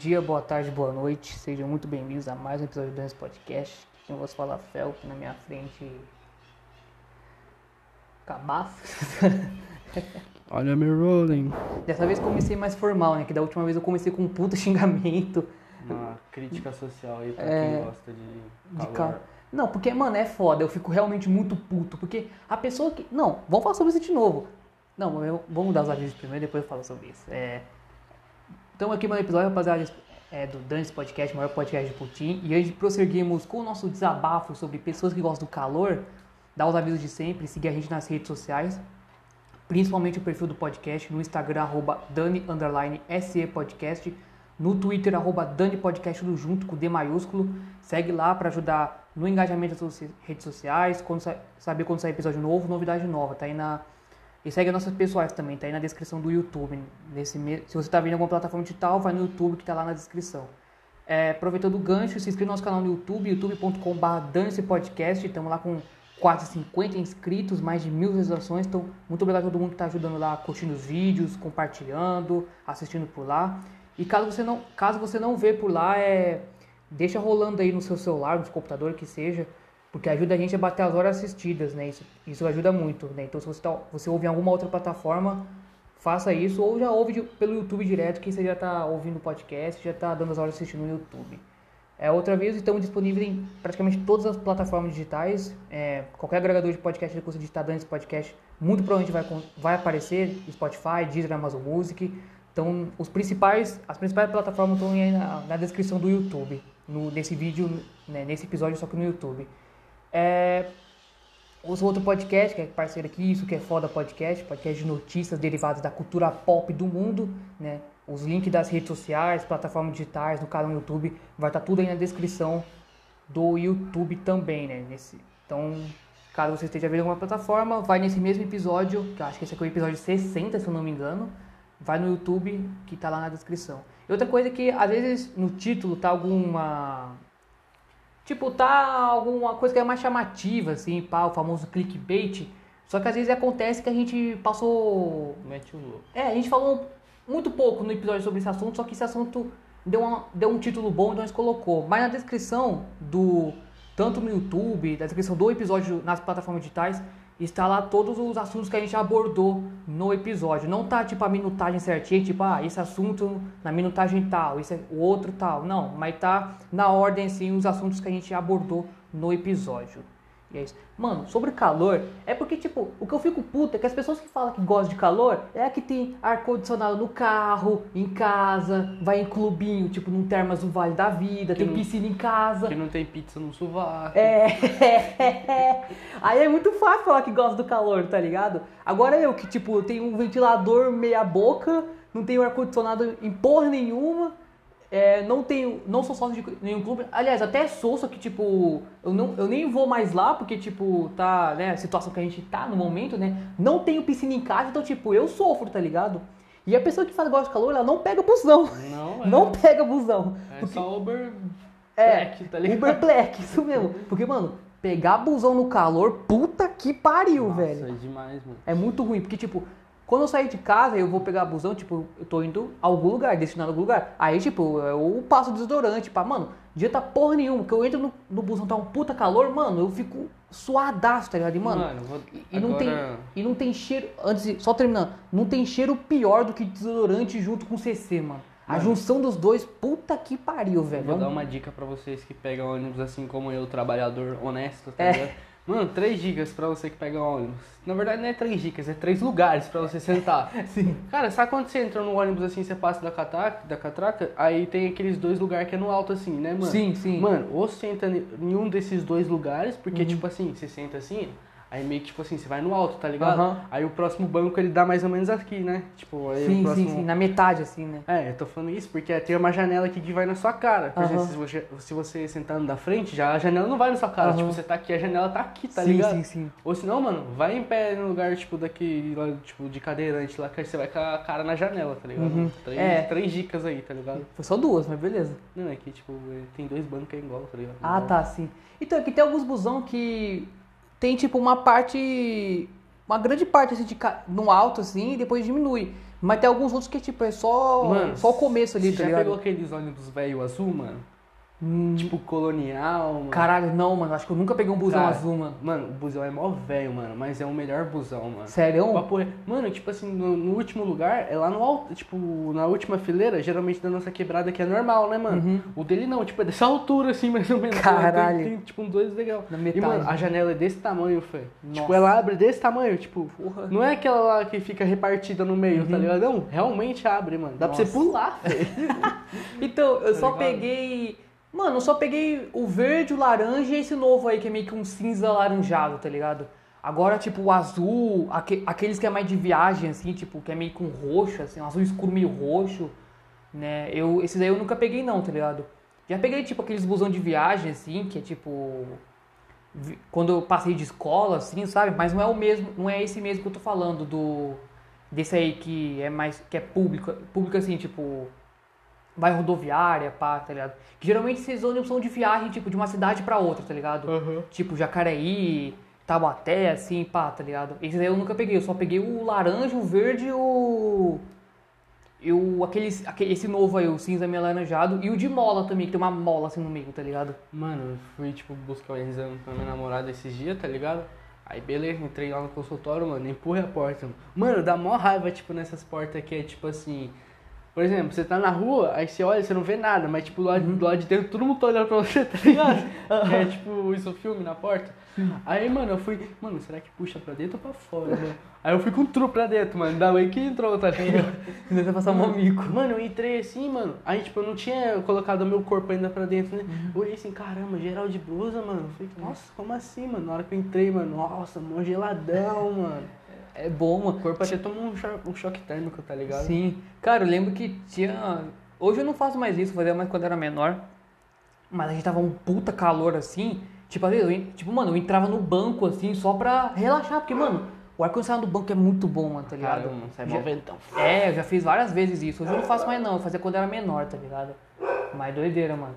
dia, boa tarde, boa noite. Sejam muito bem-vindos a mais um episódio do Dance Podcast. Quem vos fala Fel, aqui na minha frente. Cabaço. Olha me rolling. Dessa vez comecei mais formal, né? Que da última vez eu comecei com um puta xingamento. Uma crítica social aí pra É, quem gosta de De calor. ca... Não, porque, mano, é foda. Eu fico realmente muito puto. Porque a pessoa que. Não, vamos falar sobre isso de novo. Não, eu... vamos dar os avisos primeiro, depois eu falo sobre isso. É... Estamos aqui no episódio, rapaziada, é, do Dance Podcast, maior podcast de Putin. E antes de prosseguirmos com o nosso desabafo sobre pessoas que gostam do calor, dá os avisos de sempre, seguir a gente nas redes sociais. Principalmente o perfil do podcast no Instagram, arroba. No Twitter, arroba Dani junto com D maiúsculo. Segue lá para ajudar no engajamento das suas redes sociais, quando sa- saber quando sair episódio novo, novidade nova. Tá aí na. E segue as nossas pessoais também, tá aí na descrição do YouTube. Nesse. Se você tá vendo alguma plataforma digital, vai no YouTube que tá lá na descrição. É, aproveitando o gancho, se inscreva no nosso canal no YouTube, youtube.com.br Podcast. Estamos lá com quase 50 inscritos, mais de mil visualizações. Então, muito obrigado a todo mundo que está ajudando lá, curtindo os vídeos, compartilhando, assistindo por lá. E caso você não, caso você não vê por lá, é, deixa rolando aí no seu celular, no seu computador, que seja, porque ajuda a gente a bater as horas assistidas, né? Isso, isso ajuda muito, né? Então, se você, tá, você ouve em alguma outra plataforma, faça isso, ou já ouve de- pelo YouTube direto, que você já está ouvindo o podcast, já está dando as horas assistindo no YouTube. É, outra vez, estamos disponíveis em praticamente todas as plataformas digitais. É, qualquer agregador de podcast que você digitar dando esse podcast, muito provavelmente vai, vai aparecer. Spotify, Deezer, Amazon Music. Então, os principais, as principais plataformas estão aí na, na descrição do YouTube. No, nesse vídeo, né, nesse episódio, só que no YouTube. É, os outro podcast, que é parceiro aqui, isso que é foda podcast, podcast de notícias derivadas da cultura pop do mundo, né? Os links das redes sociais, plataformas digitais, no canal YouTube, vai estar tudo aí na descrição do YouTube também, né? Nesse, então, caso você esteja vendo alguma plataforma, vai nesse mesmo episódio, que eu acho que esse aqui é o episódio 60, se eu não me engano, vai no YouTube que tá lá na descrição. E outra coisa é que às vezes no título tá alguma Tipo, tá alguma coisa que é mais chamativa, assim, pá, o famoso clickbait. Só que às vezes acontece que a gente passou. Mete o louco. É, a gente falou muito pouco no episódio sobre esse assunto, só que esse assunto deu, uma- deu um título bom, então a gente colocou. Mas na descrição do. Tanto no YouTube, na descrição do episódio nas plataformas digitais, está lá todos os assuntos que a gente abordou no episódio. Não tá tipo a minutagem certinha, tipo, ah, esse assunto na minutagem tal, esse é o outro tal. Não, mas tá na ordem assim os assuntos que a gente abordou no episódio. E é isso. Mano, sobre calor, é porque, tipo, o que eu fico puto é que as pessoas que falam que gostam de calor é a que tem ar-condicionado no carro, em casa, vai em clubinho, tipo, num Termas do Vale da Vida, tem não- piscina em casa. Que não tem pizza no sovaco. É. Aí é muito fácil falar que gosta do calor, tá ligado? Agora eu que, tipo, tenho um ventilador meia boca, não tenho ar-condicionado em porra nenhuma, é, não tenho. Não sou sócio de nenhum clube. Aliás, até sou, só que, tipo, eu, não, eu nem vou mais lá, porque, tipo, tá, né, a situação que a gente tá no momento, né? Não tenho piscina em casa, então, tipo, eu sofro, tá ligado? E a pessoa que que gosta de calor, ela não pega busão. Não, é. Não pega busão. É só Uber É, Black, tá ligado? Uber Black, isso mesmo. Porque, mano, pegar busão no calor, puta que pariu, Nossa, velho. é demais, mano. É muito ruim, porque, tipo, quando eu sair de casa eu vou pegar busão, tipo, eu tô indo a algum lugar, destinado a algum lugar. Aí, tipo, eu passo desodorante, pá, mano, dia tá porra nenhuma, que eu entro no, no busão, tá um puta calor, mano, eu fico suadaço, tá ligado? E, mano, Mano, vou- e, e não tem, agora- e não tem cheiro, antes de, só terminando, não tem cheiro pior do que desodorante junto com CC, mano. A Mano. junção dos dois, puta que pariu, velho. Vou É dar uma dica pra vocês que pegam ônibus assim como eu, trabalhador honesto, tá É. Mano, três dicas pra você que pega ônibus. Na verdade não é três dicas, é três lugares pra você sentar. Sim. Cara, sabe quando você entra no ônibus assim, você passa da catraca, da catraca, aí tem aqueles dois lugares que é no alto assim, né, mano? Sim, sim. Mano, ou senta em um desses dois lugares, porque Uhum. tipo assim, você senta assim, aí meio que tipo assim, você vai no alto, tá ligado? Aham. Aí o próximo banco ele dá mais ou menos aqui, né? Tipo, aí Sim, o próximo... sim, sim, na metade, assim, né? É, eu tô falando isso porque tem uma janela aqui que vai na sua cara. Por exemplo, Aham. se você, se você sentando da frente, já a janela não vai na sua cara. Aham. Tipo, você tá aqui, a janela tá aqui, tá sim, ligado? sim, sim. Ou se não, mano, vai em pé no lugar, tipo, daqui, lá, tipo, de cadeirante lá, que aí você vai com a cara na janela, tá ligado? Uhum. Três, É. três dicas aí, tá ligado? Foi só duas, mas beleza. Não, é que, tipo, é, tem dois bancos que é igual, tá ligado? Ah, Igual. tá, sim. Então, aqui tem alguns busão que tem, tipo, uma parte... Uma grande parte, assim, de no alto, assim, e depois diminui. Mas tem alguns outros que, tipo, é só, Mano, só o começo ali, Você tá já ligado? pegou aqueles ônibus velho azul, mano? Hum, Tipo colonial, mano. Caralho, não, mano. Acho que eu nunca peguei um busão Cara, azul, mano. Mano, o busão é mó velho, mano, mas é o melhor busão, mano. Sério? Papo é- Mano, tipo assim, no, no último lugar, é lá no alto, tipo, na última fileira, geralmente da nossa quebrada que é normal, né, mano? O dele não, tipo, é dessa altura, assim, mais ou menos. Uhum. Caralho. Tem, tem, tipo, um dois legal. Na E, metade. mano, a janela é desse tamanho, Fê. Tipo, ela abre desse tamanho, tipo, Porra. não é aquela lá que fica repartida no meio, tá ligado? Não, realmente abre, mano. Dá pra Uhum. Nossa. você pular, Fê. Então, eu só ligado? peguei. Mano, eu só peguei o verde, o laranja e esse novo aí, que é meio que um cinza alaranjado, tá ligado? Agora, tipo, o azul, aque- aqueles que é mais de viagem, assim, tipo, que é meio com roxo, assim, um azul escuro meio roxo, né? Eu, esses aí eu nunca peguei não, tá ligado? Já peguei, tipo, aqueles busão de viagem, assim, que é tipo. Quando eu passei de escola, assim, sabe? Mas não é o mesmo, não é esse mesmo que eu tô falando, do. Desse aí que é mais. que é público, público assim, tipo vai rodoviária, pá, tá ligado? Que geralmente esses ônibus são de viagem, tipo, de uma cidade pra outra, tá ligado? Uhum. Tipo, Jacareí, Taubaté, assim, pá, tá ligado? Esses aí eu nunca peguei, eu só peguei o laranja, o verde e o... E o, aquele, aquele, esse novo aí, o cinza meio alaranjado, e o de mola também, que tem uma mola assim no meio, tá ligado? Mano, eu fui, tipo, buscar o exame pra minha namorada esses dias, tá ligado? Aí, beleza, entrei lá no consultório, mano, empurra a porta. Mano, dá mó raiva, tipo, nessas portas que é, tipo, assim... Por exemplo, você tá na rua, aí você olha, você não vê nada, mas, tipo, do lado, do lado de dentro, todo mundo tá olhando pra você, tá ligado? é, tipo, isso, filme na porta. Aí, mano, eu fui... Mano, será que puxa pra dentro ou pra fora, mano? Aí eu fui com um tru pra dentro, mano, da way que entrou, tá ligado? Ainda passar um mico. Mano, eu entrei assim, mano. Aí, tipo, eu não tinha colocado meu corpo ainda pra dentro, né? Eu olhei assim, caramba, geral de blusa, mano. Eu falei, nossa, como assim, mano? Na hora que eu entrei, mano, nossa, mó geladão, mano. É bom, mano. O corpo até tomou um, cho- um choque térmico, tá ligado? Sim. Cara, eu lembro que tinha. Hoje eu não faço mais isso, fazia mais quando era menor. Mas a gente tava um puta calor assim. Tipo, às vezes, eu, tipo, mano, eu entrava no banco assim só pra relaxar, porque, mano, o ar-condicionado do banco é muito bom, mano, tá ligado? Caramba, sai Já- mó ventão. É, eu já fiz várias vezes isso. Hoje eu não faço mais não, eu fazia quando era menor, tá ligado? Mas doideira, mano.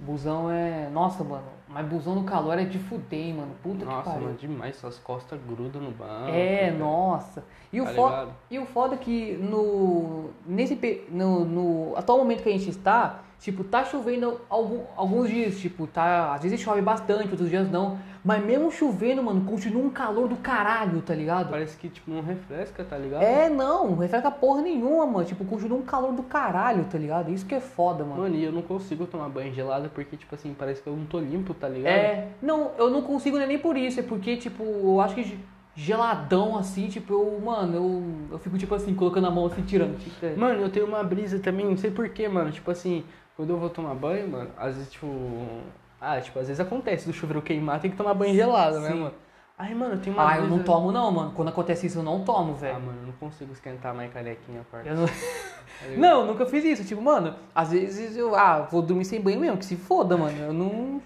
Busão é. Nossa, mano. Mas busão no calor é de fuder, hein, mano. Puta que Nossa, pariu. mano, demais. Suas costas grudam no banco. É, nossa. E o, Tá foda, ligado? e o foda é que no, nesse, no, no atual momento que a gente está, tipo, tá chovendo algum, alguns dias, tipo, tá, às vezes chove bastante, outros dias não. Mas mesmo chovendo, mano, continua um calor do caralho, tá ligado? Parece que, tipo, não refresca, tá ligado? É, não, não refresca porra nenhuma, mano. Tipo, continua um calor do caralho, tá ligado? Isso que é foda, mano. Mano, e eu não consigo tomar banho gelado porque, tipo assim, parece que eu não tô limpo, tá ligado? É, não, eu não consigo nem por isso, é porque, tipo, eu acho que ge- geladão assim, tipo, eu, mano, eu, eu fico, tipo assim, colocando a mão assim, tirando. Tipo. Mano, eu tenho uma brisa também, não sei porquê, mano. Tipo assim, quando eu vou tomar banho, mano, às vezes, tipo. Ah, tipo, às vezes acontece do chuveiro queimar, tem que tomar banho gelado, né, Sim. mano? Aí, mano, tem uma Ah, eu não tomo não, mano. Quando acontece isso, eu não tomo, Ah, velho. mano, eu não consigo esquentar mais carequinha, parça. Eu não... Não, nunca fiz isso. Tipo, mano, às vezes eu, ah, vou dormir sem banho mesmo, que se foda, mano. Eu não.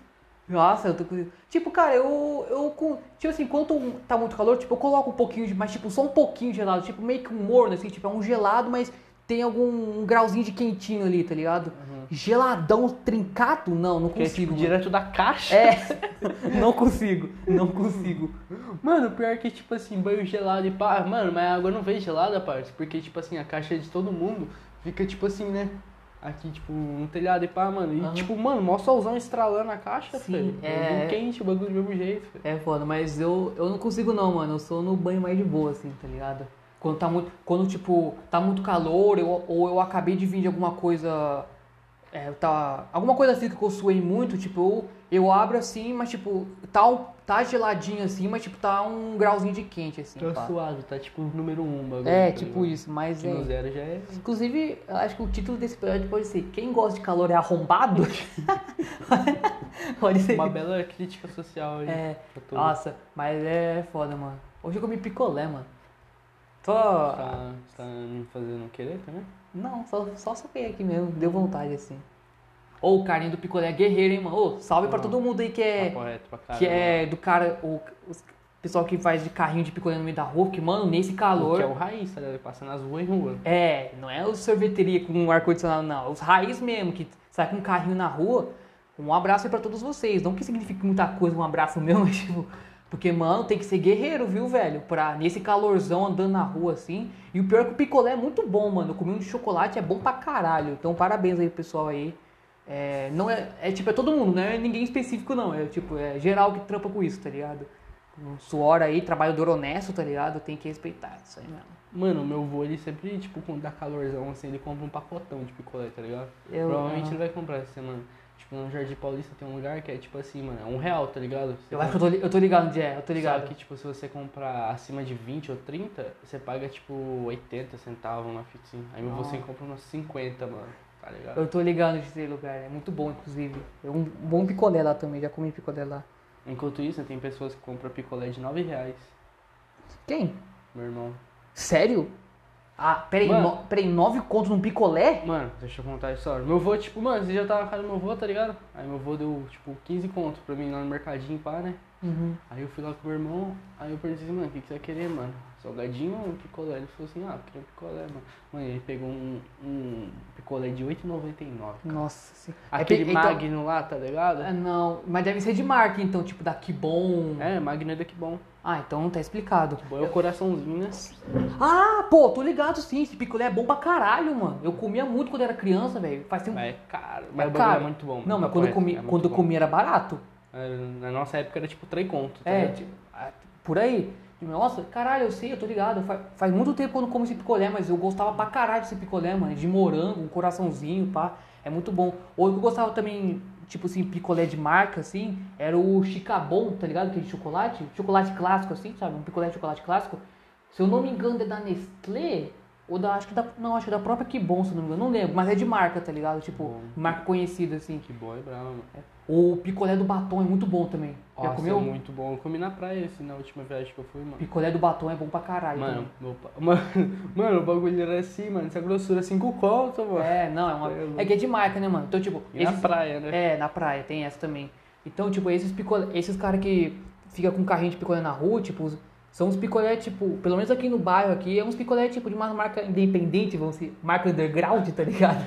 Nossa, eu tô com. Tipo, cara, eu. eu com... Tipo assim, quando tá muito calor, tipo, eu coloco um pouquinho de. Mas, tipo, só um pouquinho gelado. Tipo, meio que um morno, assim, tipo, é um gelado, mas tem algum um grauzinho de quentinho ali, tá ligado? Geladão trincado? Não, não Que é, consigo. tipo, direto da caixa. É, não consigo, não consigo. Mano, pior que, tipo assim, banho gelado e pá. Mano, mas a água não vem gelada, parça. Porque, tipo assim, a caixa é de todo mundo fica, tipo assim, né? Aqui, tipo, no telhado e pá, mano. E, Aham. tipo, mano, mó solzão estralando a caixa, Sim, filho. é. quente, o bagulho do mesmo jeito, filho. É foda, mas eu, eu não consigo não, mano. Eu sou no banho mais de boa, assim, tá ligado? Quando tá muito. Quando, tipo, tá muito calor, eu, ou eu acabei de vir de alguma coisa. É, tá. Alguma coisa assim que eu suei muito, tipo, eu, eu abro assim, mas tipo, tá, tá geladinho assim, mas tipo, tá um grauzinho de quente, assim. Tá pá. suave, tá tipo número um bagulho. É, tá tipo ligado? isso, mas Que no é. zero já é. Inclusive, eu acho que o título desse episódio pode ser Quem gosta de calor é arrombado? pode ser. Uma bela crítica social aí. É, nossa, mas é foda, mano. Hoje eu comi picolé, mano. Tô. Tá, tá me fazendo querer também? Não, só, só soquei aqui mesmo, deu vontade assim. Ô, o carinho do picolé é guerreiro, hein, mano? Ô, salve pra todo mundo aí que é. Papo reto pra caramba. Que é do cara. O os pessoal que faz de carrinho de picolé no meio da rua, que, mano, nesse calor. Que é o raiz, tá ligado? Passa nas ruas e rua. É, não é o sorveteria com ar-condicionado, não. Os raiz mesmo, que sai com um carrinho na rua. Um abraço aí pra todos vocês. Não que signifique muita coisa um abraço meu, mas tipo, Porque, mano, tem que ser guerreiro, viu, velho? Pra nesse calorzão andando na rua assim. E o pior é que o picolé é muito bom, mano. Eu comi um de chocolate, é bom pra caralho. Então, parabéns aí, pessoal aí. É, não é, é tipo, é todo mundo, não é ninguém específico, não. É tipo, é geral que trampa com isso, tá ligado? Um suor aí, trabalhador honesto, tá ligado? Tem que respeitar isso aí mesmo. Mano, o meu avô, ele sempre, tipo, quando dá calorzão, assim, ele compra um pacotão de picolé, tá ligado? Eu- Provavelmente aham. ele vai comprar essa semana. Tipo, no Jardim Paulista tem um lugar que é, tipo assim, mano, é um real, tá ligado? Você Eu acho que eu tô, li- eu tô ligado onde é, eu tô ligado. Só que, tipo, se você comprar acima de 20 ou 30, você paga, tipo, 80 centavos uma fitinha. Aí Nossa. você compra umas 50, mano, tá ligado? Eu tô ligado desse lugar, é muito bom, inclusive. É um bom picolé lá também, já comi picolé lá. Enquanto isso, tem pessoas que compram picolé de 9 reais, Quem? meu irmão. Sério? Ah, peraí, Mano. no, peraí, nove contos num picolé? Mano, deixa eu contar a história. Meu avô, tipo, mano, você já tava na casa do meu avô, tá ligado? Aí meu avô deu, tipo, 15 contos pra mim lá no mercadinho, pá, né? Uhum. Aí eu fui lá com o meu irmão, aí eu perguntei assim, mano, o que, que você vai querer, mano? Salgadinho ou um picolé? Ele falou assim, ah, eu queria um picolé, mano. Mano, ele pegou um, um picolé de 8,99. Nossa senhora. Aquele É, então- Magno lá, tá ligado? Ah, não, mas deve ser de marca, então, tipo, da Bom. É, Magno é daqui bom. Ah, então tá explicado. Bom, é o coraçãozinho, né? Ah, pô, tô ligado sim, esse picolé é bom pra caralho, mano. Eu comia muito quando era criança, velho. Faz tempo. Mas é caro. Mas É caro. é muito bom. Não, mas quando eu reto, comi, é quando eu comi era barato. É, Na nossa época era tipo 3 contos. tá É, tipo, por aí. Nossa, caralho, eu sei, eu tô ligado. Faz, faz muito tempo que eu não como esse picolé, mas eu gostava pra caralho desse picolé, mano. De morango, um coraçãozinho, pá. É muito bom. Ou eu gostava também, tipo assim, picolé de marca, assim, era o Chicabon, tá ligado? Aquele chocolate. Chocolate clássico, assim, sabe? Um picolé de chocolate clássico. Se eu não me engano, é da Nestlé. Ou da, acho que da, não, acho que é da própria Kibon, se eu não me engano, não lembro, mas é de marca, tá ligado? Tipo, Bom. marca conhecida, assim. Que bom, é bravo, mano. O picolé do batom é muito bom também. Já Nossa, comeu? é muito bom. Eu comi na praia esse na última viagem que eu fui, mano. Picolé do batom é bom pra caralho. Mano, meu mano, mano, o bagulho era assim, mano. Essa grossura 5 conto, mano. É, não, é uma. É. É que é de marca, né, mano? Então, tipo. E na praia, né? É, na praia, tem essa também. Então, tipo, esses picolé, esses caras que fica com carrinho de picolé na rua, tipo, os- são uns picolé, tipo, pelo menos aqui no bairro aqui, é uns picolé, tipo, de uma marca independente, vamos dizer, marca underground, tá ligado?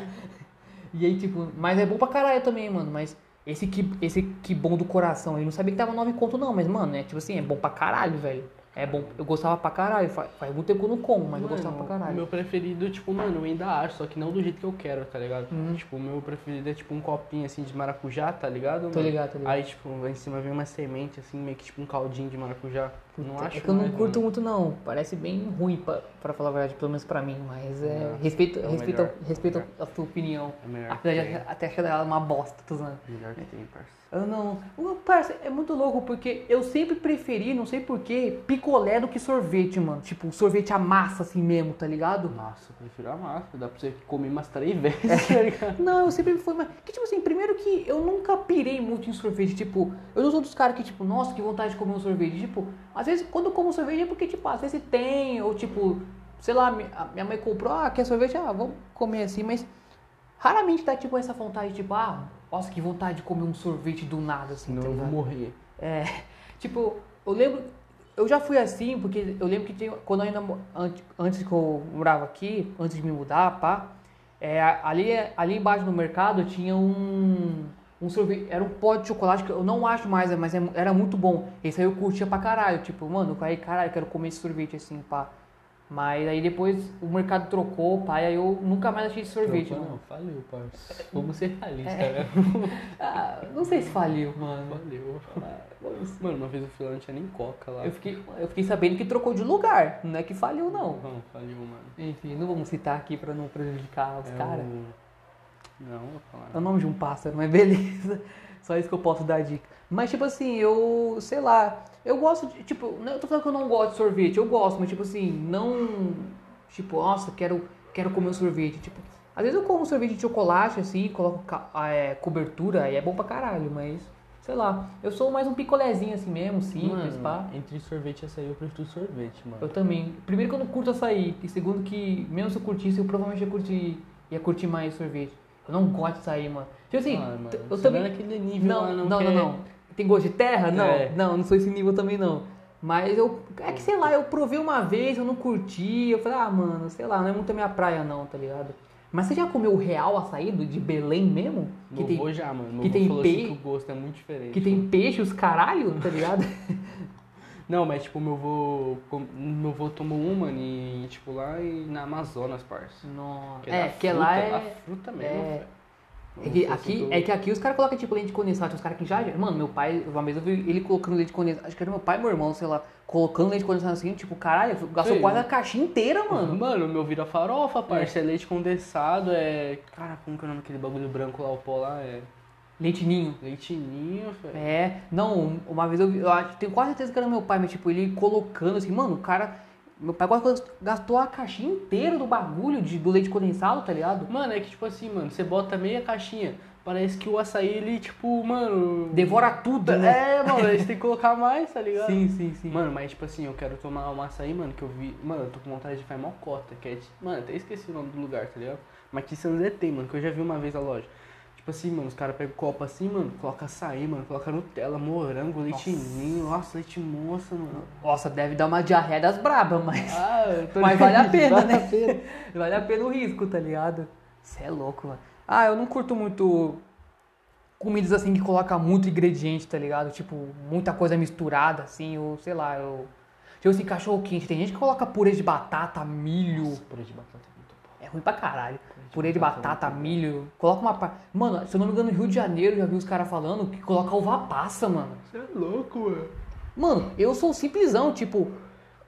E aí, tipo, mas é bom pra caralho também, mano, mas esse que, esse que bom do coração, eu não sabia que tava 9 conto não, mas, mano, é tipo assim, é bom pra caralho, velho. É bom, eu gostava pra caralho, faz, faz muito tempo que eu não como, mas eu gostava pra O caralho. meu preferido, tipo, mano, eu ainda acho, só que não do jeito que eu quero, tá ligado? Uhum. Tipo, o meu preferido é tipo um copinho assim de maracujá, tá ligado? Tô mano? ligado, tô ligado. Aí, tipo, lá em cima vem uma semente, assim, meio que tipo um caldinho de maracujá. não Puta, acho é que eu não curto mano. muito não, parece bem ruim pra, pra falar a verdade, pelo menos pra mim, mas é, Não, respeito, é respeito, melhor. respeito a tua opinião. É melhor que Apesar de até achar ela uma bosta, usando. Melhor que tem, parça. Eu não. Parça, é muito louco porque eu sempre preferi, não sei porquê, picolé do que sorvete, mano. Tipo, sorvete a massa assim mesmo, tá ligado? Nossa, eu prefiro a massa. Dá pra você comer umas três vezes, tá ligado? Não, eu sempre fui, mas. Que tipo assim, primeiro que eu nunca pirei muito em sorvete. Tipo, eu não sou dos caras que, tipo, nossa, que vontade de comer um sorvete. Tipo, às vezes quando eu como sorvete é porque, tipo, às vezes tem, ou tipo, sei lá, minha mãe comprou, ah, quer sorvete? Ah, vamos comer assim, mas raramente dá, tipo, essa vontade, tipo, ah, nossa, que vontade de comer um sorvete do nada, assim, Senão tá eu vou morrer. É, tipo, eu lembro, eu já fui assim, porque eu lembro que tinha, quando eu ainda, antes, que eu morava aqui, antes de me mudar, pá, é, ali, ali embaixo no mercado tinha um, um sorvete, era um pó de chocolate que eu não acho mais, mas é- era muito bom. Esse aí eu curtia pra caralho, tipo, mano, aí caralho, eu quero comer esse sorvete assim, pá. Mas aí depois o mercado trocou, e aí eu nunca mais achei sorvete, Opa, mano. não, faliu, parça. Vamos ser realistas, É. né? Ah, não sei se faliu, mano. Valeu. Mano, uma vez eu fui lá, não tinha nem coca lá. Eu fiquei, eu fiquei sabendo que trocou de lugar, não é que faliu não. Não, faliu, mano. Enfim, não vamos citar aqui pra não prejudicar os É caras. o- Não, vou falar. É o nome de um pássaro, mas beleza. Só isso que eu posso dar dica. Mas tipo assim, eu, sei lá, eu gosto de, tipo, não eu tô falando que eu não gosto de sorvete, eu gosto, mas tipo assim, não, tipo, nossa, quero, quero comer um sorvete, tipo, às vezes eu como sorvete de chocolate assim, coloco ah, é, cobertura e é bom pra caralho, mas, sei lá, eu sou mais um picolézinho assim mesmo, simples, Mano, pá. entre sorvete e açaí, eu prefiro sorvete, mano. Eu também. Primeiro que eu não curto açaí. E segundo que, mesmo se eu curtisse, eu provavelmente ia curtir, ia curtir mais sorvete. Eu não gosto de açaí, mano. Tipo assim, Ah, mano, eu também... naquele nível Não, lá, não, não não, quer- não, Tem gosto de terra? Não, É. não, não sou esse nível também, não. Mas eu... É que, sei lá, eu provei uma vez, eu não curti. Eu falei, ah, mano, sei lá, não é muito a minha praia, não, tá ligado? Mas você já comeu o real açaí de Belém mesmo? Que Meu tem, avô já, mano. Que avô tem falou pe- assim que o gosto é muito diferente. que tem peixe, os caralho, tá ligado? Não, mas tipo, meu vô. com- Meu vô tomou uma e, tipo, lá e na Amazonas, parça. Nossa. Que É, da que fruta, lá é. fruta mesmo, é-. É que, aqui, do- é que aqui os caras colocam tipo leite condensado, os caras que já. Mano, meu pai, uma vez eu vi ele colocando leite condensado. Acho que era meu pai e meu irmão, sei lá, colocando leite condensado assim, tipo, caralho, gastou quase a caixinha inteira, mano. Mano, meu vira farofa, parça. É. leite condensado, é. Cara, como que é o nome daquele bagulho branco lá, o pó lá? É. Leite ninho. Leitinho, velho. É, não, uma vez eu vi, eu acho, tenho quase certeza que era meu pai, mas tipo, ele colocando assim, mano, o cara. Meu pai gastou a caixinha inteira do bagulho de, do leite condensado, tá ligado? Mano, é que tipo assim, mano, você bota meia caixinha. Parece que o açaí, ele, tipo, mano. Devora tudo, né? É, mano, aí você tem que colocar mais, tá ligado? Sim, sim, sim. Mano, mas tipo assim, eu quero tomar um açaí, mano, que eu vi. Mano, eu tô com vontade de fazer mocota, que é. Mano, até esqueci o nome do lugar, tá ligado? Mas São José tem, mano, que eu já vi uma vez a loja. Tipo assim, mano, os caras pegam copo assim, mano, coloca açaí, mano, coloca Nutella, morango, leitinho, nossa, leite moça, mano. Nossa, deve dar uma diarreia das brabas, mas. Ah, Mas vale a pena, vale né? a pena. vale a pena o risco, tá ligado? Você é louco, mano. Ah, eu não curto muito comidas assim que coloca muito ingrediente, tá ligado? Tipo, muita coisa misturada, assim, ou sei lá, eu. Tipo assim, cachorro quente. Tem gente que coloca purê de batata, milho. Nossa, purê de batata é muito bom. É ruim pra caralho. Purê de batata é milho. Coloca uma. pa- Mano, se eu não me engano, no Rio de Janeiro eu já vi os caras falando que coloca uva passa, mano. Você é louco, mano. Mano, eu sou simplesão, tipo,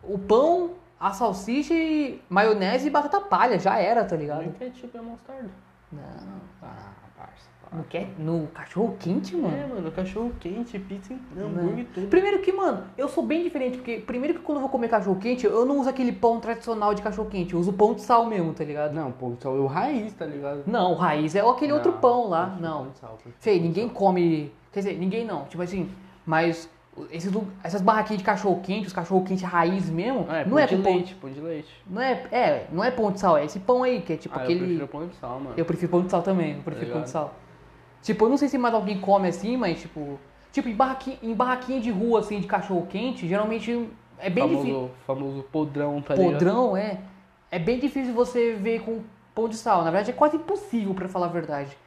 o pão, a salsicha e maionese e batata palha, já era, tá ligado? Nem ketchup é mostarda. Não. Ah, No, que, no cachorro quente, mano? É, mano, cachorro quente, pizza, hambúrguer e tudo. Primeiro que, mano, eu sou bem diferente, porque primeiro que quando eu vou comer cachorro quente, eu não uso aquele pão tradicional de cachorro quente, eu uso pão de sal mesmo, tá ligado? Não, pô, só o raiz, tá ligado? Não, o raiz é aquele outro Não, pão lá. Não. pão de sal, pão de ninguém sal. come. Quer dizer, ninguém não. Tipo assim, mas esses, essas barraquinhas de cachorro quente, os cachorro quente raiz mesmo, Ah, é, não pão é de pão. leite, pão de leite. Não é, é, não é pão de sal, é esse pão aí, que é tipo ah, aquele. eu prefiro pão de sal, mano. Eu prefiro pão de sal também, eu prefiro Tá pão de sal. Tipo, eu não sei se mais alguém come assim, mas tipo. Tipo, em barraquinha, em barraquinha de rua, assim, de cachorro quente, geralmente é bem famoso, difícil. famoso podrão, tá ligado? Podrão, é. É bem difícil você ver com pão de sal. Na verdade, é quase impossível, pra falar a verdade.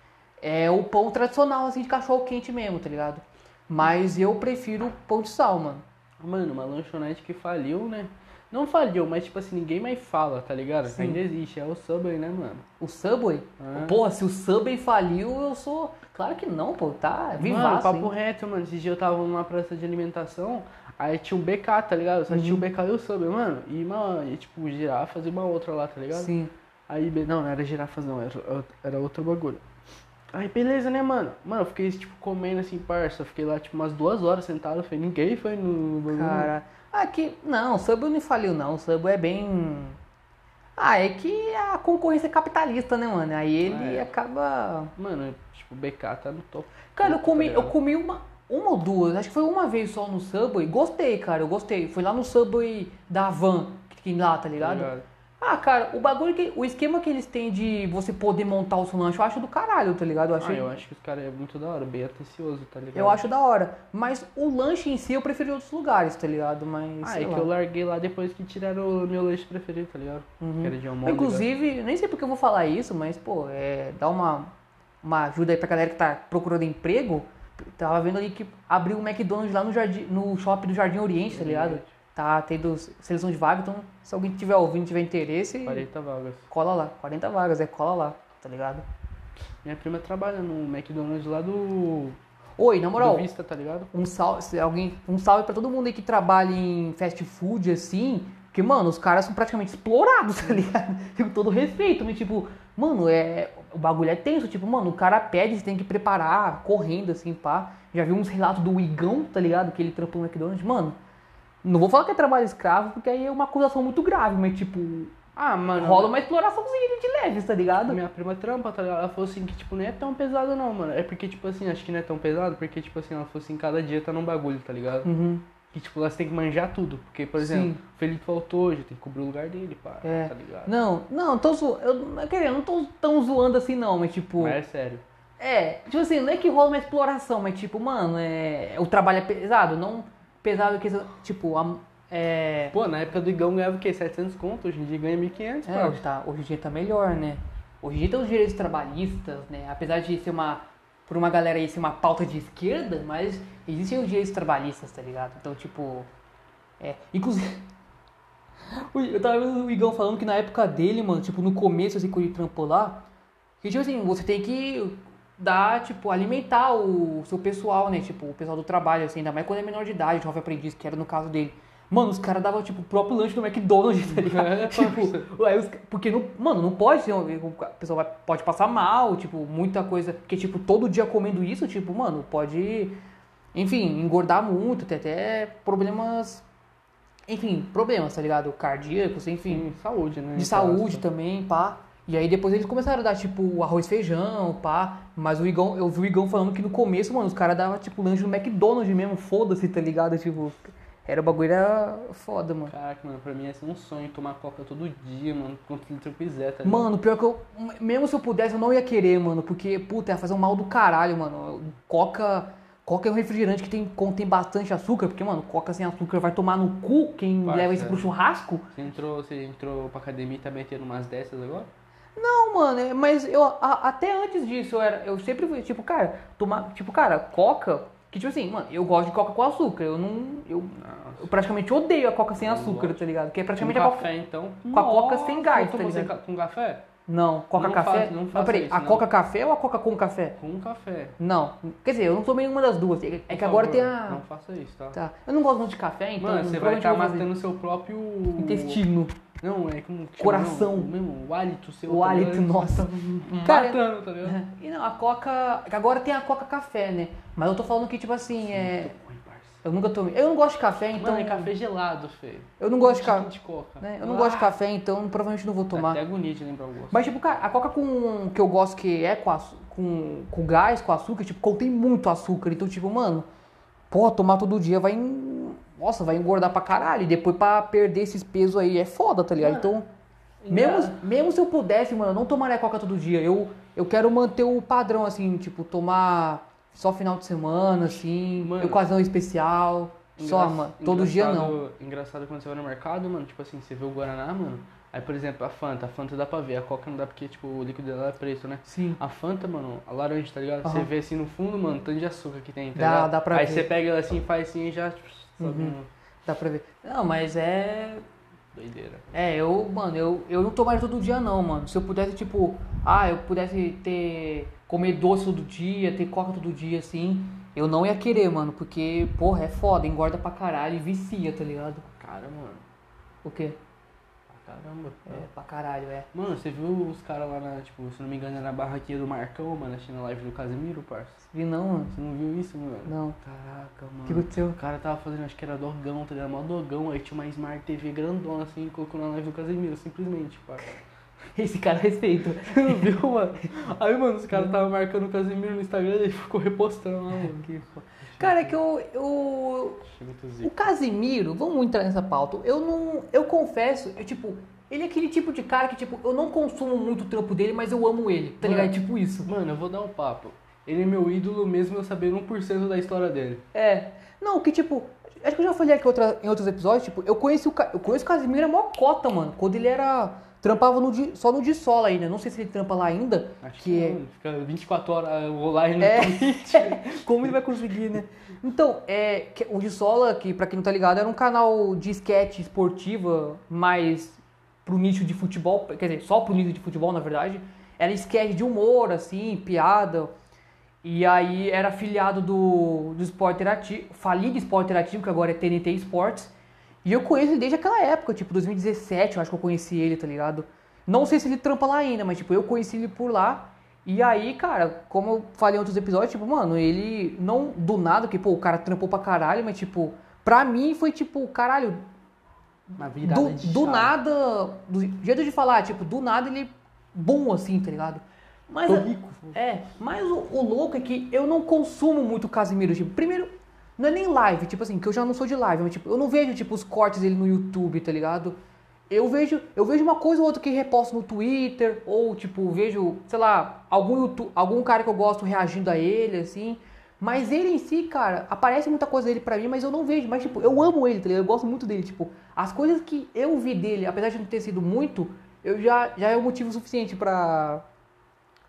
É o pão tradicional, assim, de cachorro quente mesmo, tá ligado? Mas eu prefiro pão de sal, mano. Mano, uma lanchonete que faliu, né? Não faliu, mas tipo assim, ninguém mais fala, tá ligado? Sim. Ainda existe, é o Subway, né, mano? O Subway? Ah. Porra, se o Subway faliu, eu sou. Claro que não, pô. Tá Mano, vivaço. papo hein? reto, mano. Esse dia eu tava numa praça de alimentação, aí tinha um BK, tá ligado? Só Uhum. tinha o BK e o Subway, mano. E, uma, e tipo, girafas e uma outra lá, tá ligado? Sim. Aí, não, não era girafas não, era, era outro bagulho. Aí, beleza, né, mano? Mano, eu fiquei, tipo, comendo assim, parça. Fiquei lá, tipo, umas duas horas sentado. Falei, ninguém foi no bagulho. Cara. Aqui. Não, o Subway não faliu, não. O Subway é bem. Ah, é que a concorrência é capitalista, né, mano? Aí ele É. acaba. Mano, tipo, o BK tá no topo. Cara, eu Tá comi, eu comi uma, uma ou duas, acho que foi uma vez só no Subway. Gostei, cara, eu gostei. Foi lá no Subway da Van, que tem lá, tá ligado? ligado? Ah, cara, o bagulho que. O esquema que eles têm de você poder montar o seu lanche, eu acho do caralho, tá ligado? Eu acho, Ah, eu acho que os caras é muito da hora, bem atencioso, tá ligado? eu acho da hora. Mas o lanche em si eu prefiro em outros lugares, tá ligado? Mas. Ah, sei é que lá. eu larguei lá depois que tiraram o meu lanche preferido, tá ligado? Uhum. Que era de almôndega. Inclusive, nem sei porque eu vou falar isso, mas, pô, é, dá uma, uma ajuda aí pra galera que tá procurando emprego. Tava vendo ali que abriu um McDonald's lá no, jardim, no shopping do Jardim Oriente, tá ligado? Tá tendo seleção de vaga, então se alguém tiver ouvindo, tiver interesse, 40 vagas. cola lá. 40 vagas, é cola lá, tá ligado? Minha prima trabalha no McDonald's lá do, Oi, na moral, do Vista, tá ligado? um salve, se alguém, um salve pra todo mundo aí que trabalha em fast food, assim, porque, mano, os caras são praticamente explorados, tá ligado? Tipo, todo respeito, mas, tipo, mano, é, o bagulho é tenso, tipo, mano, o cara pede, você tem que preparar, correndo, assim, pá. Já vi uns relatos do Igão, tá ligado? Que ele trampou no McDonald's, mano, não vou falar que é trabalho escravo, porque aí é uma acusação muito grave, mas, tipo, Ah, mano. rola uma exploraçãozinha de leves, tá ligado? Minha prima trampa, tá ligado? Ela falou assim que, tipo, não é tão pesado não, mano. É porque, tipo assim, acho que não é tão pesado, porque, tipo assim, ela falou assim, cada dia tá num bagulho, tá ligado? Uhum. Que, tipo, elas têm que manjar tudo. Porque, por exemplo, Sim. o Felipe faltou hoje, tem que cobrir o lugar dele, pá, É. tá ligado? Não, não, tô zoando, eu, quer dizer, eu não tô tão zoando assim não, mas, tipo... Mas é sério. É, tipo assim, não é que rola uma exploração, mas tipo, mano, é, o trabalho é pesado, não pesado que, tipo, a, é, Pô, na época do Igão ganhava o quê? 700 conto, hoje em dia ganha 1.500, é, hoje, tá, hoje em dia tá melhor, né? Hoje em dia tem os direitos trabalhistas, né? Apesar de ser uma, por uma galera aí ser uma pauta de esquerda, mas existem os direitos trabalhistas, tá ligado? Então, tipo, É, inclusive. Eu tava vendo o Igão falando que na época dele, mano, tipo, no começo, assim, quando ele trampou lá, que, tipo assim, você tem que dar, tipo, alimentar o seu pessoal, né? Tipo, o pessoal do trabalho, assim, ainda mais quando é menor de idade, jovem aprendiz, que era no caso dele. Mano, os caras davam, tipo, o próprio lanche do McDonald's, tá ligado? É, tipo, aí os, porque, não, mano, não pode ser, a pessoa vai, pode passar mal, tipo, muita coisa, porque, tipo, todo dia comendo isso, tipo, mano, pode, enfim, engordar muito, ter até problemas, enfim, problemas, tá ligado? Cardíacos, enfim, Sim, saúde, né? de saúde também, pá. E aí depois eles começaram a dar, tipo, arroz feijão, pá. Mas o Igão, eu vi o Igão falando que no começo, mano, os caras davam, tipo, lanche no McDonald's mesmo, foda-se, tá ligado? Tipo, era o bagulho era foda, mano. Caraca, mano, pra mim é um sonho tomar coca todo dia, mano, quanto litro eu quiser, tá ligado? Mano, pior que eu. Mesmo se eu pudesse, eu não ia querer, mano. Porque, puta, ia fazer um mal do caralho, mano. Coca. Coca é um refrigerante que tem, contém bastante açúcar, porque, mano, coca sem açúcar vai tomar no cu quem Vai, leva isso pro churrasco. Você entrou, você entrou pra academia e tá metendo umas dessas agora? Não, mano, é- mas eu a- até antes disso eu era, eu sempre fui tipo, cara, tomar, tipo, cara, coca, que tipo assim, mano, eu gosto de coca com açúcar, eu não, eu, eu praticamente odeio a coca sem Eu açúcar, gosto. tá ligado? Que é Com praticamente a coca, café, então. com a coca sem gás, tá ligado? ca- Com café? não, coca Não café, faço- não faço peraí, isso, a não. coca café ou a coca com café? Com café. Não, quer dizer, eu não tomei nenhuma das duas, é que Por agora favor, tem a, Não faça isso, tá? tá, eu não gosto muito de café, então Mano, você vai provavelmente estar matando o seu próprio. intestino. Não, é como. Coração. Não, mesmo, o hálito seu. O tá hálito, ligado? nossa. Tá Cara, matando, tá ligado? E não, a coca, agora tem a coca café, né? Mas eu tô falando que tipo assim, é, ruim, parça. eu nunca tomei, eu não gosto de café, então Mano, é café gelado, feio. Eu não gosto de Tiquinho café. Né? Eu não Ah, gosto de café, então provavelmente não vou tomar. até agonia de lembrar o gosto. Mas tipo, cara, a coca com que eu gosto que é com, açu- com, com gás, com açúcar, tipo, contém muito açúcar. Então, tipo, mano, porra, tomar todo dia vai. Nossa, vai engordar pra caralho. E depois pra perder esses pesos aí é foda, tá ligado? Então, mesmo, mesmo se eu pudesse, mano, eu não tomaria coca todo dia. Eu, eu quero manter o padrão, assim, tipo, tomar só final de semana, assim, Mano. ocasião especial. Só, mano, todo dia não. engraçado- Engraçado quando você vai no mercado, mano, tipo assim, você vê o Guaraná, mano. Aí, por exemplo, a Fanta, a Fanta dá pra ver, a Coca não dá porque, tipo, o líquido dela é preto, né? Sim. A Fanta, mano, a laranja, tá ligado? Aham. Você vê assim no fundo, mano, tanto de açúcar que tem, tá Dá- ligado? dá pra Aí ver. você pega ela assim, faz assim e já, tipo, sobe Uhum. um- Dá pra ver. Não, mas é. doideira. É, eu, mano, eu, eu não tomaria todo dia não, mano. Se eu pudesse, tipo, ah, eu pudesse ter. comer doce todo dia, ter coca todo dia, assim, eu não ia querer, mano, porque, porra, é foda, engorda pra caralho e vicia, tá ligado? Cara, mano, O quê? Caramba. É, pra caralho, é. Mano, você viu os caras lá na, tipo, se não me engano, é na barraquinha do Marcão, mano, assistindo a live do Casemiro, parça? Vi não, mano. Você não viu isso, mano? Não. Caraca, O mano. que aconteceu? O cara tava fazendo, acho que era dogão, tá ligado? Mó dogão, aí tinha uma Smart TV grandona assim, colocou na live do Casemiro, simplesmente, parça. Esse cara respeita. Não viu, mano? Aí, mano, os caras estavam marcando o Casemiro no Instagram e ele ficou repostando lá, mano. Que fo- Cara, é que eu, eu, O. Casimiro, vamos entrar nessa pauta. Eu não. Eu confesso, eu tipo. Ele é aquele tipo de cara que, tipo, eu não consumo muito o trampo dele, mas eu amo ele, tá Mano. ligado? É tipo isso. Mano, eu vou dar um papo. Ele é meu ídolo mesmo eu sabendo 1% da história dele. É. Não, que tipo. Acho que eu já falei aqui outra, em outros episódios, tipo, eu conheci o, eu conheço o Casimiro a maior cota, mano. Quando ele era. Trampava no, Di- só no de sola ainda. Não sei se ele trampa lá ainda. Acho que que, é. mano, fica 24 horas online no É. Twitch. Como ele vai conseguir, né? Então, é, o de Sola, que pra quem não tá ligado, era um canal de sketch esportiva, mais pro nicho de futebol, quer dizer, só pro nicho de futebol, na verdade. Era sketch de humor, assim, piada. E aí era afiliado do, do Esporte Interativo, falido Esporte Interativo, que agora é TNT Esportes. E eu conheço ele desde aquela época, tipo, 2017, eu acho que eu conheci ele, tá ligado? Não sei se ele trampa lá ainda, mas, tipo, eu conheci ele por lá. E aí, cara, como eu falei em outros episódios, tipo, mano, ele não do nada, que, pô, o cara trampou pra caralho, mas, tipo, pra mim foi, tipo, caralho, Uma virada do, de do chave. nada, do jeito de falar, tipo, do nada ele bom assim, tá ligado? Mas, Tô rico. é, mas o, o louco é que eu não consumo muito Casimiro, tipo, primeiro, não é nem live, tipo assim, que eu já não sou de live, mas tipo, eu não vejo tipo os cortes dele no YouTube, tá ligado? Eu vejo, eu vejo uma coisa ou outra que reposto no Twitter, ou tipo, vejo, sei lá, algum YouTube, algum cara que eu gosto reagindo a ele, assim. Mas ele em si, cara, aparece muita coisa dele pra mim, mas eu não vejo. Mas, tipo, eu amo ele, tá ligado? Eu gosto muito dele. Tipo, as coisas que eu vi dele, apesar de não ter sido muito, eu já, já é o motivo suficiente pra,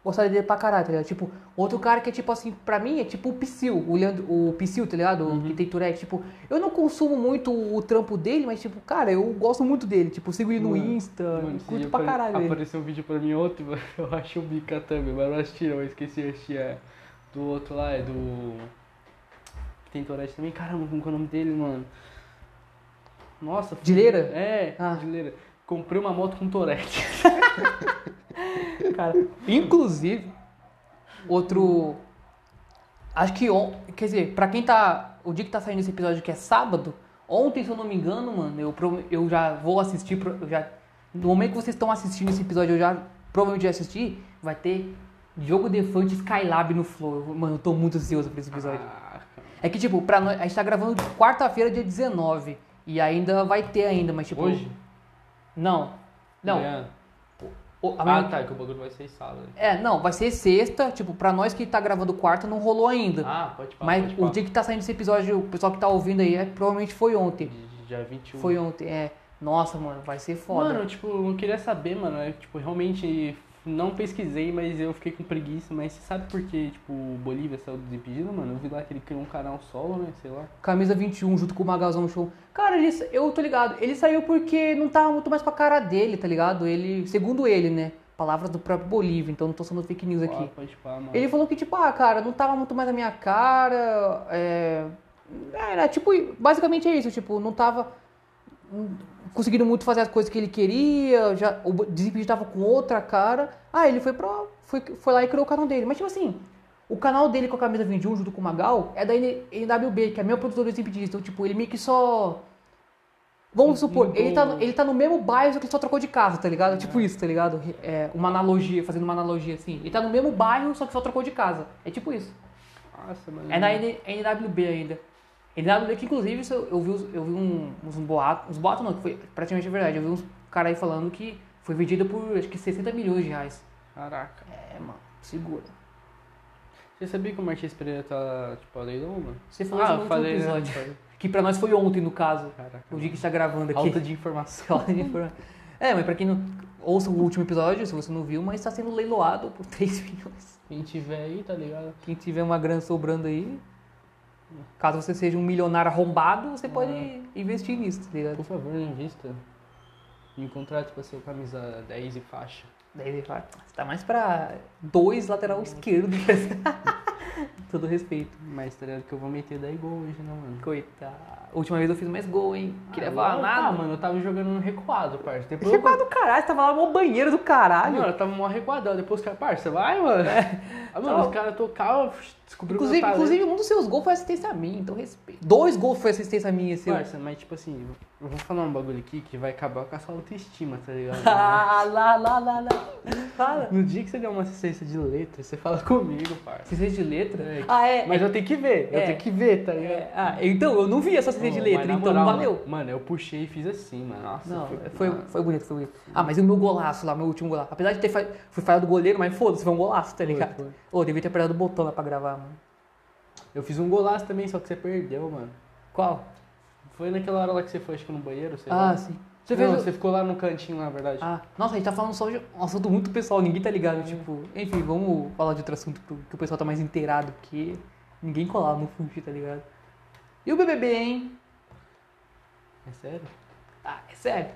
gostava dele pra caralho, tá ligado? Tipo, outro cara que é tipo assim, pra mim é tipo o Psyll, o, Leandro, o Psyll, tá ligado? O que tem Tourette. Tipo, eu não consumo muito o trampo dele, mas tipo, cara, eu gosto muito dele. Tipo, sigo ele no Mano, Insta, Mano, curto pra apare- caralho ele. Apareceu um vídeo pra mim mano. Eu achei o bica também, mas eu não assisti, não. Eu esqueci de assistir. É, do outro lá, é do. Que tem Tourette também. Caramba, como que é o nome dele, mano? Nossa. Dileira? É, Ah. Dileira. Comprei uma moto com Tourette. Cara, inclusive, outro. Acho que on... Quer dizer, pra quem tá. O dia que tá saindo esse episódio que é sábado, ontem, se eu não me engano, mano, eu, eu já vou assistir. já... No momento que vocês estão assistindo esse episódio, eu já provavelmente já assisti, vai ter jogo Defante Skylab no Flow. Mano, eu tô muito ansioso por esse episódio. Ah. É que, tipo, pra nós, a gente tá gravando quarta-feira, dia 19. E ainda vai ter ainda, mas tipo. Hoje? Não. Não. Amanhã? O- a Ah, minha- tá, que o bagulho vai ser sábado. É, não, vai ser sexta, tipo, pra nós que tá gravando quarta não rolou ainda. Ah, pode falar. Mas pode o dia que tá saindo esse episódio, o pessoal que tá ouvindo aí, é, provavelmente foi ontem. Dia 21. Foi ontem, é. Nossa, mano, vai ser foda. Mano, tipo, eu queria saber, mano. Eu, tipo, realmente não pesquisei, mas eu fiquei com preguiça. Mas você sabe por que, tipo, o Bolívia saiu do Desimpedido, mano? Eu vi lá que ele criou um canal solo, né? Sei lá. Camisa 21 junto com o Magazão Show. Cara, ele, eu tô ligado. Ele saiu porque não tava muito mais com a cara dele, tá ligado? Ele, segundo ele, né? Palavras do próprio Bolívia, então não tô sendo fake news aqui. Ele falou que, tipo, ah, cara, não tava muito mais na minha cara. É... Era tipo, basicamente é isso, tipo, não tava conseguindo muito fazer as coisas que ele queria. Já, o Desimpedido tava com outra cara. Ah, ele foi, pra, foi, foi lá e criou o canal dele. Mas, tipo assim, o canal dele com a camisa 21 junto com o Magal é da NWB, que é a mesma produtora do Desimpedido. Então, tipo, ele meio que só. Vamos supor, ele tá, no- ele tá no mesmo bairro, só que ele só trocou de casa, tá ligado? Tipo isso, tá ligado? É, uma analogia, fazendo uma analogia assim. Ele tá no mesmo bairro, só que só trocou de casa. É tipo isso. Nossa, mano. É na NWB ainda. NWB que inclusive isso eu, vi, eu vi um- uns boatos, uns boatos não, que foi praticamente verdade. Eu vi uns caras aí falando que foi vendida por acho que 60 milhões de reais. Caraca. É, mano, segura. Você sabia que o Martins Pereira tá, tipo, a leilão, mano? Você falou Ah, isso no falei, né? episódio. Falei. Que pra nós foi ontem, no caso. Caraca. O dia que a gente tá gravando aqui. Falta de informação. Falta de informação. É, mas pra quem não ouça o último episódio, se você não viu, mas tá sendo leiloado por 3 milhões. Quem tiver aí, tá ligado? Quem tiver uma grana sobrando aí, caso você seja um milionário arrombado, você pode investir nisso, tá ligado? Por favor, invista. Me contrate pra ser o camisa 10 e faixa. Daí ele fala, você tá mais pra dois lateral esquerdo. Todo respeito. Mas tá ligado que eu vou meter 10 gol hoje, né, mano? Coitado. Última vez eu fiz mais gol, hein? Queria Ah, falar nada. Ah, mano, eu tava jogando no recuado, parça. Depois Você eu... do caralho, você tava lá no banheiro do caralho. Mano, eu tava mó recuadão. Depois os caras, parça, vai, mano. Ah, mano, os caras tocavam, descobriu inclusive, inclusive, um dos seus gols foi assistência minha, então respeito. Dois gols foi assistência minha, seu. Parça, mas tipo assim, eu vou falar um bagulho aqui que vai acabar com a sua autoestima, tá ligado? Ah, lá, lá, lá, lá. Fala. no dia que você der uma assistência de letra, você fala comigo, parça. Assistência de letra? É. Ah, é. Mas eu tenho que ver, eu É. tenho que ver, tá ligado? É, ah, então, eu não vi essa assistência de Mas letra, então moral, não valeu. Mano, mano, eu puxei e fiz assim, mano. Nossa, Não, foi, foi, foi bonito, foi bonito. Ah, mas e o meu golaço lá, meu último golaço? Apesar de ter fa... fui do goleiro, mas foda-se, foi um golaço, tá ligado? foi. Ô, devia ter apertado o botão lá pra gravar, mano. Eu fiz um golaço também, só que você perdeu, mano. Qual? Foi naquela hora lá que você foi, acho que no banheiro, sei Ah, lá. sim. Você Não, o- você ficou lá no cantinho, na verdade. Ah, nossa, a gente tá falando só de um assunto muito pessoal, ninguém tá ligado, tipo. Enfim, vamos falar de outro assunto que o pessoal tá mais inteirado, porque ninguém colava no Funchi, tá ligado? E o BBB, hein? É sério? Ah, é sério.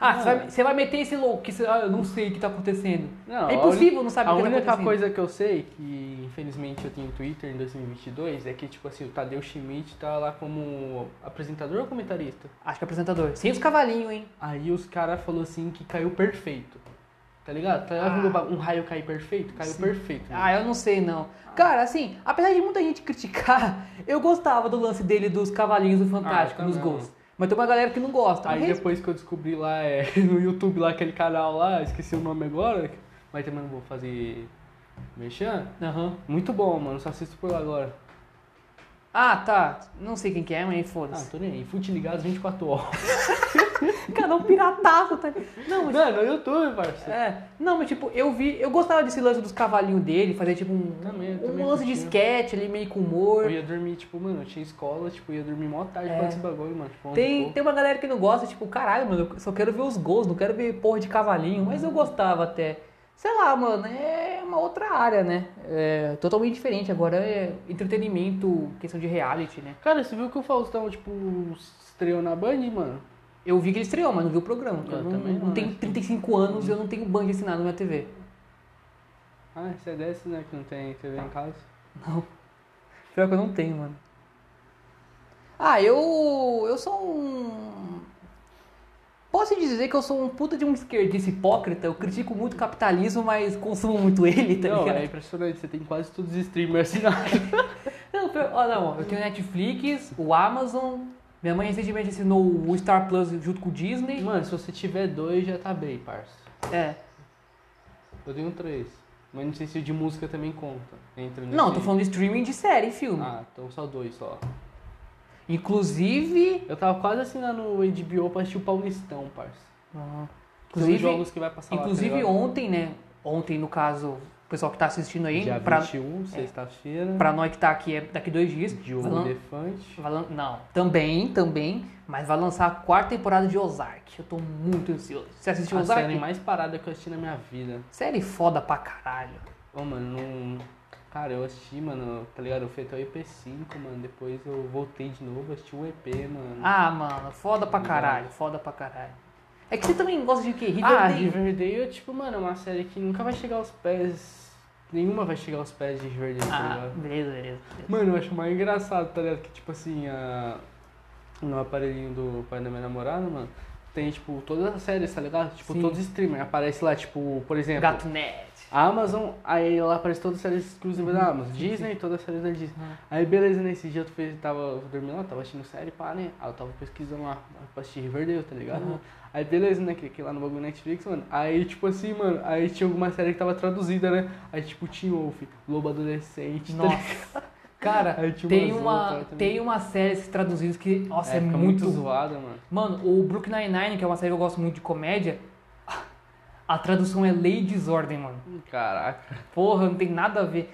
Ah, você vai, você vai meter esse louco que você, ah, eu não sei o que tá acontecendo. Não, é a impossível não saber A o que tá única acontecendo. coisa que eu sei, que infelizmente eu tenho Twitter em 2022, é que, tipo assim, o Tadeu Schmidt tá lá como apresentador ou comentarista? Acho que é apresentador. Sem os cavalinhos, hein? Aí os caras falaram assim que caiu perfeito. Tá ligado? Tá Ah. um raio cair perfeito? Caiu perfeito. mano. Ah, eu não sei não. Cara, assim, apesar de muita gente criticar, eu gostava do lance dele dos cavalinhos do Fantástico Ah, nos gols. Mas tem uma galera que não gosta. Aí Mas depois que eu descobri lá é, no YouTube lá aquele canal lá, esqueci o nome agora, mas também não vou fazer mexer. Aham. Muito bom, mano, só assisto por lá agora. Ah, tá. Não sei quem que é, mas Ah, foda-se. tô nem aí. Fute ligados 24 horas. Canal pirataço, tá? Não, mas... Não, no YouTube, parceiro. É, não, mas tipo, eu vi, eu gostava desse lance dos cavalinhos dele, fazer tipo um, Também, um também lance de sketch ali, meio com humor. Eu ia dormir, tipo, mano, eu tinha escola, tipo, ia dormir mó tarde É. pra esse bagulho, mano. Tipo, Tem, tem uma galera que não gosta, tipo, caralho, mano, eu só quero ver os gols, não quero ver porra de cavalinho, mas eu gostava até. Sei lá, mano, é uma outra área, né? É totalmente diferente. Agora é entretenimento, questão de reality, né? Cara, você viu que o Faustão, tipo, estreou na Band, mano? Eu vi que ele estreou, mas não vi o programa. Eu Eu, não, também não não, tenho né? 35 anos e eu não tenho Band assinado na minha TV. Ah, você é desse, né? Que não tem TV em casa. Não. Pior que eu não tenho, mano. Ah, eu. Eu sou um. Posso dizer que eu sou um puta de um esquerdista hipócrita. Eu critico muito o capitalismo, mas consumo muito ele, tá não, ligado? é impressionante. Você tem quase todos os streamers assinados. Não, pior- ó, não, eu tenho Netflix, o Amazon. Minha mãe recentemente assinou o Star Plus junto com o Disney. Mano, se você tiver dois, já tá bem, parça. É. Eu tenho três. Mas não sei se o de música também conta. Entra. Não, tô falando de streaming de série e filme. Ah, então só dois só. Inclusive. Eu tava quase assinando o HBO pra assistir o Paulistão, parça. Os Inclusive, jogos que vai passar lá, tá inclusive ligado? ontem, né? Ontem, no caso, o pessoal que tá assistindo aí, Dia pra, 21, sexta-feira. pra nós que tá aqui é daqui dois dias. Diogo vai lan- Defante. vai lan- não, também, também, mas vai lançar a quarta temporada de Ozark. Eu tô muito ansioso. Você assistiu A Ozark? série mais parada que eu assisti na minha vida. Série foda pra caralho. Ô, mano, não... Cara, eu assisti, mano, tá ligado? Eu fui até o EP5, mano. Depois eu voltei de novo, assisti o EP, mano. Ah, mano, foda pra Obrigado. caralho, foda pra caralho. É que você também gosta de quê? Ah, Riverdale? Riverdale, tipo, mano, é uma série que nunca vai chegar aos pés. Nenhuma vai chegar aos pés de Riverdale, tá Ah, ligado? beleza, beleza. beleza. Mano, eu acho mais engraçado, tá ligado? Que, tipo assim, a... no aparelhinho do pai da minha namorada, mano, tem, tipo, todas as séries, tá ligado? Tipo, Sim. todos os streamers. Aparece lá, tipo, por exemplo, Gato.net. a Amazon, aí lá aparece todas as séries exclusivas da Amazon. Disney, todas as séries da Disney. Uhum. Aí, beleza, nesse dia eu fui, tava dormindo lá, tava assistindo série, pá, né? Aí eu tava pesquisando lá pra assistir Riverdale, tá ligado? Uhum. Aí, beleza, né? Cliquei lá no bagulho Netflix, mano. Aí, tipo assim, mano, aí tinha alguma série que tava traduzida, né? Aí, tipo, Teen Wolf, Lobo Adolescente, tá ligado? Nossa. Cara, Aí tinha tem umas uma, tem uma série traduzidas que, nossa, é, fica muito... zoada, mano. Mano, o Brook Nine-Nine, que é uma série que eu gosto muito de comédia, a tradução é Lei e Desordem, mano. Caraca. Porra, não tem nada a ver.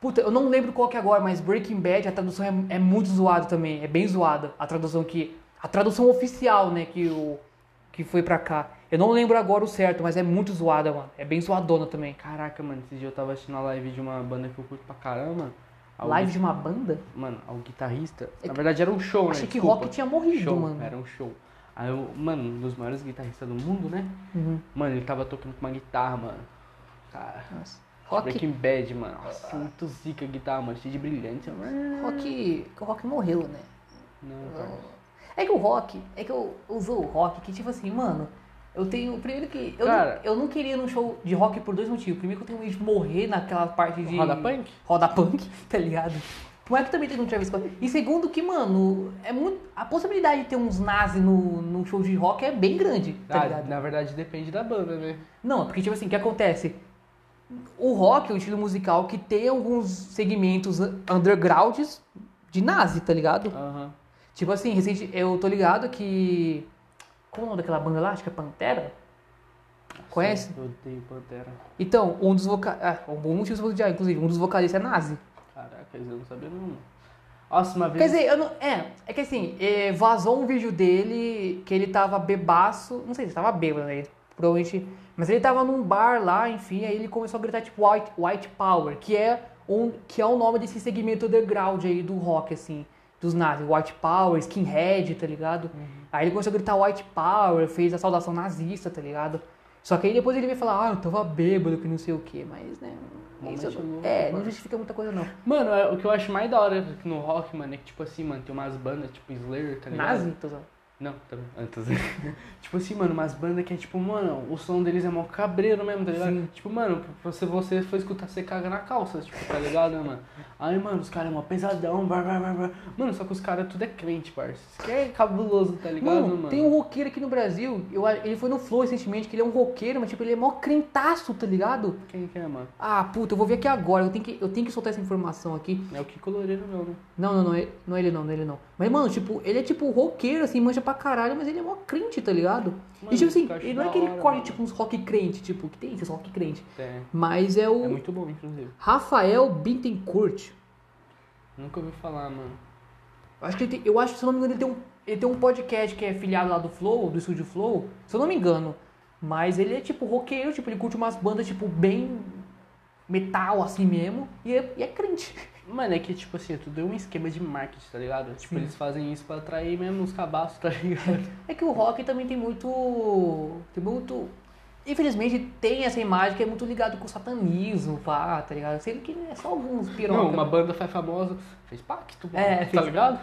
Puta, eu não lembro qual que é agora, mas Breaking Bad, a tradução é, é muito zoada também. É bem zoada. A tradução que. A tradução oficial, né, que, o, que foi pra cá. Eu não lembro agora o certo, mas é muito zoada, mano. É bem zoadona também. Caraca, mano, esse dia eu tava assistindo a live de uma banda que eu curto pra caramba. Ao Live de uma banda? Mano, ao guitarrista. É Na verdade era um show, né? Achei que Desculpa. Rock tinha morrido, show, mano. Era um show. Aí eu, mano, um dos maiores guitarristas do mundo, né? Uhum. Mano, ele tava tocando com uma guitarra, mano. Cara. Nossa. Rock, Breaking Bad, mano. Nossa, muito zica a guitarra, mano. Cheio de brilhante. rock, o Rock morreu, né? Não, cara. É que o rock, é que eu uso o rock, que tipo assim, mano, eu tenho. Primeiro que. Eu, Cara. não, eu não queria ir num show de rock por dois motivos. Primeiro que eu tenho medo de morrer naquela parte de. Roda punk? Roda punk, tá ligado? Por mais que também tenha um Travis Scott. E segundo que, mano, é muito. A possibilidade de ter uns nazi no, no show de rock é bem grande, tá Ah, ligado? na verdade depende da banda, né? Não, porque tipo assim, o que acontece? O rock é um estilo musical que tem alguns segmentos undergrounds de nazi, tá ligado? Aham. Tipo assim, recente, eu tô ligado que. Como é o nome daquela banda lá? Acho que é Pantera? Conhece? Eu odeio Pantera. Então, um dos vocalistas. Ah, um motivo odiar, inclusive, um dos vocalistas é nazi. Caraca, eu não sabia não. Nossa, uma vez. Quer dizer, eu não. É, é que assim, eh, vazou um vídeo dele que ele tava bebaço. Não sei se ele tava bêbado, né? Provavelmente. Mas ele tava num bar lá, enfim, aí ele começou a gritar tipo White, White Power, que é, um, que é o nome desse segmento underground aí do rock, assim, dos nazis. White Power, Skinhead, tá ligado? Aí ele começou a gritar White Power, fez a saudação nazista, tá ligado? Só que aí depois ele veio falar, ah, eu tava bêbado, que não sei o que, mas, né. Isso, é, não justifica muita coisa não. Mano, é- o que eu acho mais da hora no rock, mano, é que, tipo assim, mano, tem umas bandas, tipo Slayer, tá ligado? Nazi? Não, também. Antes. tipo assim, mano, umas bandas que é tipo, mano, o som deles é mó cabreiro mesmo, tá ligado? Sim. Tipo, mano, se você for escutar, você caga na calça, tipo, tá ligado, né, mano? Aí, mano, os caras é mó pesadão, blá, blá, blá, blá. Mano, só que os caras tudo é crente, parça. Isso que é cabuloso, tá ligado, Mano, mano? tem um roqueiro aqui no Brasil, eu, ele foi no Flow recentemente, que ele é um roqueiro, mas tipo, ele é mó crentaço, tá ligado? Quem que é, mano? Ah, puta, eu vou ver aqui agora, eu tenho que, eu tenho que soltar essa informação aqui. É o Kiko Loureiro, não, né? Não, não, não, não é ele não, não é ele não. Mas, mano, tipo, ele é tipo roqueiro, assim, mancha pra caralho, mas ele é mó crente, tá ligado? Mano, e tipo assim, ele não é que ele hora, corre mano. tipo uns rock crente, tipo, que tem esses rock crente. É. Mas é o É muito bom, inclusive. Rafael Bittencourt. Nunca ouvi falar, mano. Eu acho que ele tem, eu acho que, se eu não me engano, ele tem um, ele tem um podcast que é filiado lá do Flow, do estúdio Flow, se eu não me engano. Mas ele é tipo roqueiro, tipo, ele curte umas bandas, tipo, bem metal assim mesmo. E é, e é crente. Mano, é que, tipo assim, tudo é um esquema de marketing, tá ligado? Tipo, Sim. eles fazem isso pra atrair mesmo os cabaços, tá ligado? É que o rock também tem muito. Tem muito. Infelizmente tem essa imagem que é muito ligado com o satanismo, pá, tá ligado? Sendo que é só alguns pirocas. Não, uma banda faz famosa, fez pacto, mano, É, tá fez- ligado?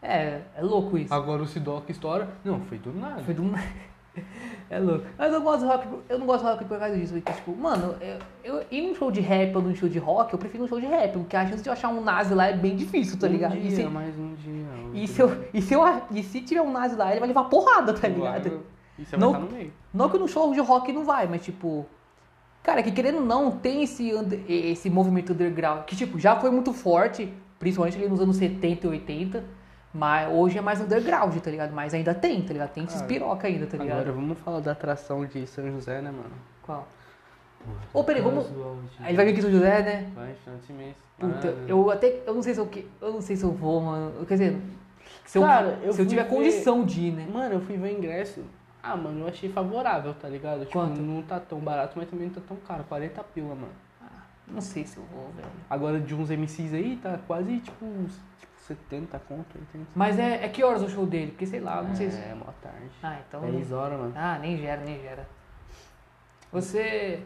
É, é louco isso. Agora o Sidoc estoura. Não, foi do nada. Foi do É louco. Mas eu gosto de rock, eu não gosto de rock por causa disso. Porque, tipo, mano, eu, eu ir num show de rap ou num show de rock, eu prefiro um show de rap, porque a chance de eu achar um nazi lá é bem difícil, tá ligado? Um E dia, se, mais um dia. um e, dia. se eu, e, se eu, e se tiver um nazi lá, ele vai levar porrada, tá ligado? Vai, E você Não- estar no meio. Não que no show de rock não vai, mas tipo. Cara, que querendo ou não, tem esse, esse movimento underground, que tipo, já foi muito forte, principalmente ali nos anos 70 e 80, mas hoje é mais underground, tá ligado? Mas ainda tem, tá ligado? Tem esses piroca ainda, tá ligado? Agora vamos falar da atração de São José, né, mano? Qual? Ô, peraí, vamos. Casual de- Aí ele vai vir aqui São José, né? Vai, desse mês. Puta, Ah, eu até. Eu não sei se eu, eu não sei se eu vou, mano. Quer dizer, se eu, Cara, eu se eu tiver ver- condição de ir, né? Mano, eu fui ver o ingresso. Ah, mano, eu achei favorável, tá ligado? Tipo, Quanto? não tá tão barato, mas também não tá tão caro. 40 pila, mano. Não sei se eu vou, velho. Agora de uns MCs aí, tá quase tipo, uns, tipo 70 conto, 80. Mas é, é que horas o show dele? Porque sei lá, não sei se. É, boa tarde. Ah, então. 10 horas, mano. Ah, nem gera, nem gera. Você.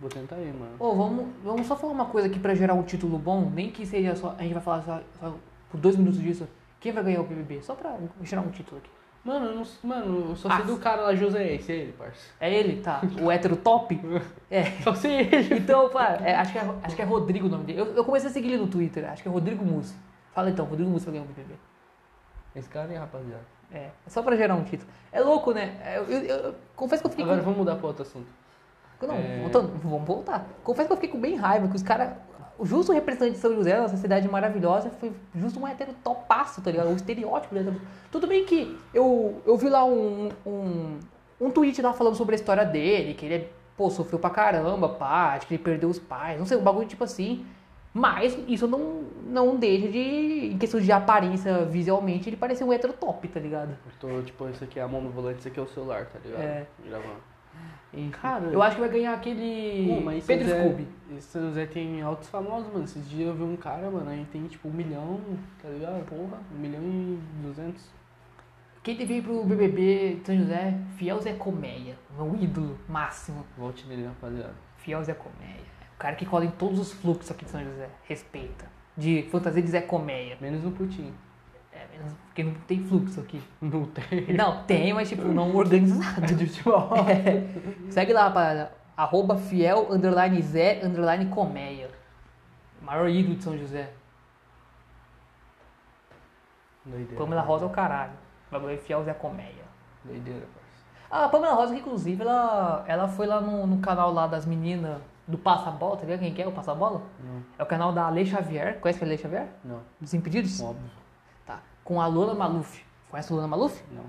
Vou tentar aí, mano. Ô, vamos, vamos só falar uma coisa aqui pra gerar um título bom, nem que seja só. A gente vai falar só, só por dois minutos disso. Quem vai ganhar o BBB? Só pra gerar um título aqui. Mano, eu não, mano, eu só Ah. sei do cara lá, José, esse é ele, parça. É ele, tá? O hétero top? É. Só sei ele. Então, pá, é, acho, que é, acho que é Rodrigo o nome dele. Eu, eu comecei a seguir ele no Twitter, acho que é Rodrigo Mussi. Fala então, Rodrigo Mussi vai ganhar o BBB. Esse cara aí, rapaziada. É, é só pra gerar um título. É louco, né? É, Eu, eu- eu- confesso que eu fiquei Agora com... vamos mudar pra outro assunto. Não, É. voltando, vamos voltar. Confesso que eu fiquei com bem raiva, que os caras. O justo representante de São José, nossa cidade maravilhosa, foi justo um hétero topaço, tá ligado? O estereótipo hétero. Tudo bem que eu, eu vi lá um, um, um tweet lá falando sobre a história dele, que ele, é, pô, sofreu pra caramba, pá, acho que ele perdeu os pais, não sei, um bagulho tipo assim. Mas isso não, não deixa de, em questão de aparência visualmente, ele parecer um hétero top, tá ligado? Eu tô, tipo, isso aqui é a mão no volante, isso aqui é o celular, tá ligado? É. Gravando. Cara, eu acho que vai ganhar aquele Pô, mas Pedro José- Scooby. esse São José tem altos famosos, mano. Esses dias eu vi um cara, mano, aí tem tipo um milhão, tá ligado? Porra, um milhão e duzentos. Quem teve aí pro BBB de São José? Fiel Zé Colmeia. Meu ídolo máximo. Volte nele, rapaziada. Fiel Zé Colmeia. O cara que cola em todos os fluxos aqui de São José. Respeita. De fantasia de Zé Colmeia. Menos no Putin. É, menos porque não tem fluxo aqui. Não tem. Não, tem, mas tipo, não organizado. de futebol. É. Segue lá, rapaziada. Arroba fiel, underline Zé, underline Colmeia. Maior ídolo de São José. Doideira. Pamela Rosa é o caralho. Bagulho fiel Zé Colmeia. Doideira, parça. A Pamela Rosa, que, inclusive, ela, ela foi lá no, no canal lá das meninas do Passa Bola, tá ligado quem que é o Passa Bola? Não, É o canal da Ale Xavier. Conhece a Ale Xavier? não. Dos Impedidos? Óbvio. Tá. Com a Luna Maluf. Conhece a Luna Maluf? Não.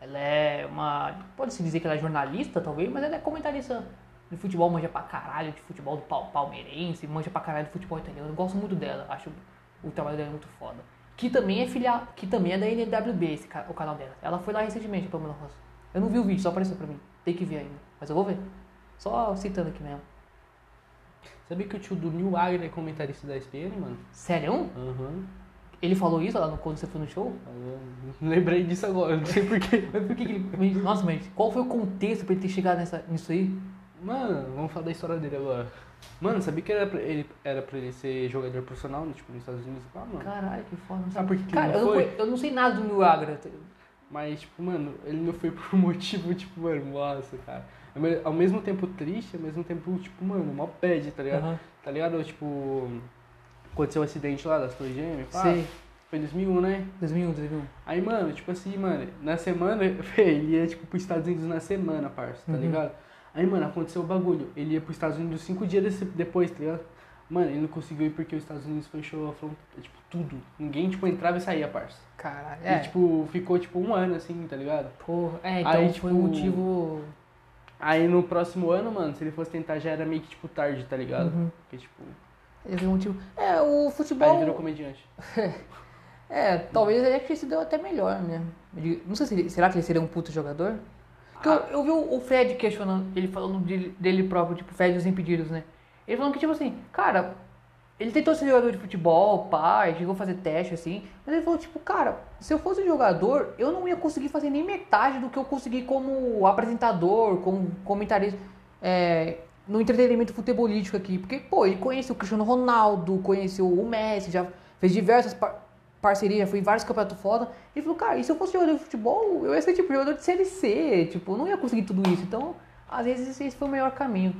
Ela é uma. Pode-se dizer que ela é jornalista, talvez, mas ela é comentarista de futebol, manja pra caralho, de futebol do pal- palmeirense, manja pra caralho de futebol italiano. Eu gosto muito dela, acho o trabalho dela muito foda. Que também é filha, que também é da NWB, esse, o canal dela. Ela foi lá recentemente, a Pamela Rosa. Eu não vi o vídeo, só apareceu pra mim. Tem que ver ainda. Mas eu vou ver. Só citando aqui mesmo. Sabia que o tio do New Agra é comentarista da SPN, mano? Sério? Aham. Ele falou isso lá no, quando você foi no show? Eu Lembrei disso agora, não sei porquê. Mas por que, que ele. Nossa, mas qual foi o contexto pra ele ter chegado nessa, nisso aí? Mano, vamos falar da história dele agora. Mano, sabia que era pra ele, era pra ele ser jogador profissional, tipo, nos Estados Unidos? Ah, mano. Caralho, que foda. não Sabe por que Cara, eu não não, foi? conhe- eu não sei nada do New Agra. tá Mas, tipo, mano, ele não foi por um motivo, tipo, mano, nossa, cara. Ao me- Ao mesmo tempo triste, ao mesmo tempo, tipo, mano, mó pede, tá ligado? Aham. Tá ligado? Tipo, aconteceu o acidente lá das Torres Gêmeas, pá. Sei. Foi em 2001, né? 2001, 2001. Aí, mano, tipo assim, mano, na semana, ele ia, tipo, pros Estados Unidos na semana, parça, tá Uhum. ligado? Aí, mano, aconteceu o bagulho. Ele ia pros Estados Unidos cinco dias desse- depois, tá ligado? Mano, ele não conseguiu ir porque os Estados Unidos fechou a fronteira, tipo, tudo. Ninguém, tipo, entrava e saía, parça. Caralho. E, É. tipo, ficou, tipo, um ano, assim, tá ligado? Porra. É, então Aí, foi tipo, um motivo. Aí, no próximo ano, mano, se ele fosse tentar, já era meio que, tipo, tarde, tá ligado? Uhum. Porque, tipo, Ele foi um motivo. É, o aí ele futebol. virou comediante. É, talvez ele acho que se deu até melhor, né? Não sei se será que ele seria um puto jogador? Porque eu, eu vi o Fred questionando, ele falando dele, dele próprio, tipo, Fred dos impedidos, né? Ele falando que, tipo assim, cara, ele tentou ser jogador de futebol, pai, chegou a fazer teste, assim, mas ele falou, tipo, cara, se eu fosse jogador, eu não ia conseguir fazer nem metade do que eu consegui como apresentador, como comentarista, é, no entretenimento futebolístico aqui. Porque, pô, ele conhece o Cristiano Ronaldo, conheceu o Messi, já fez diversas par parcerias, já foi em vários campeonatos foda. Ele falou, cara, e se eu fosse jogador de futebol, eu ia ser, tipo, jogador de Série C, tipo, não ia conseguir tudo isso. Então, às vezes esse foi o melhor caminho.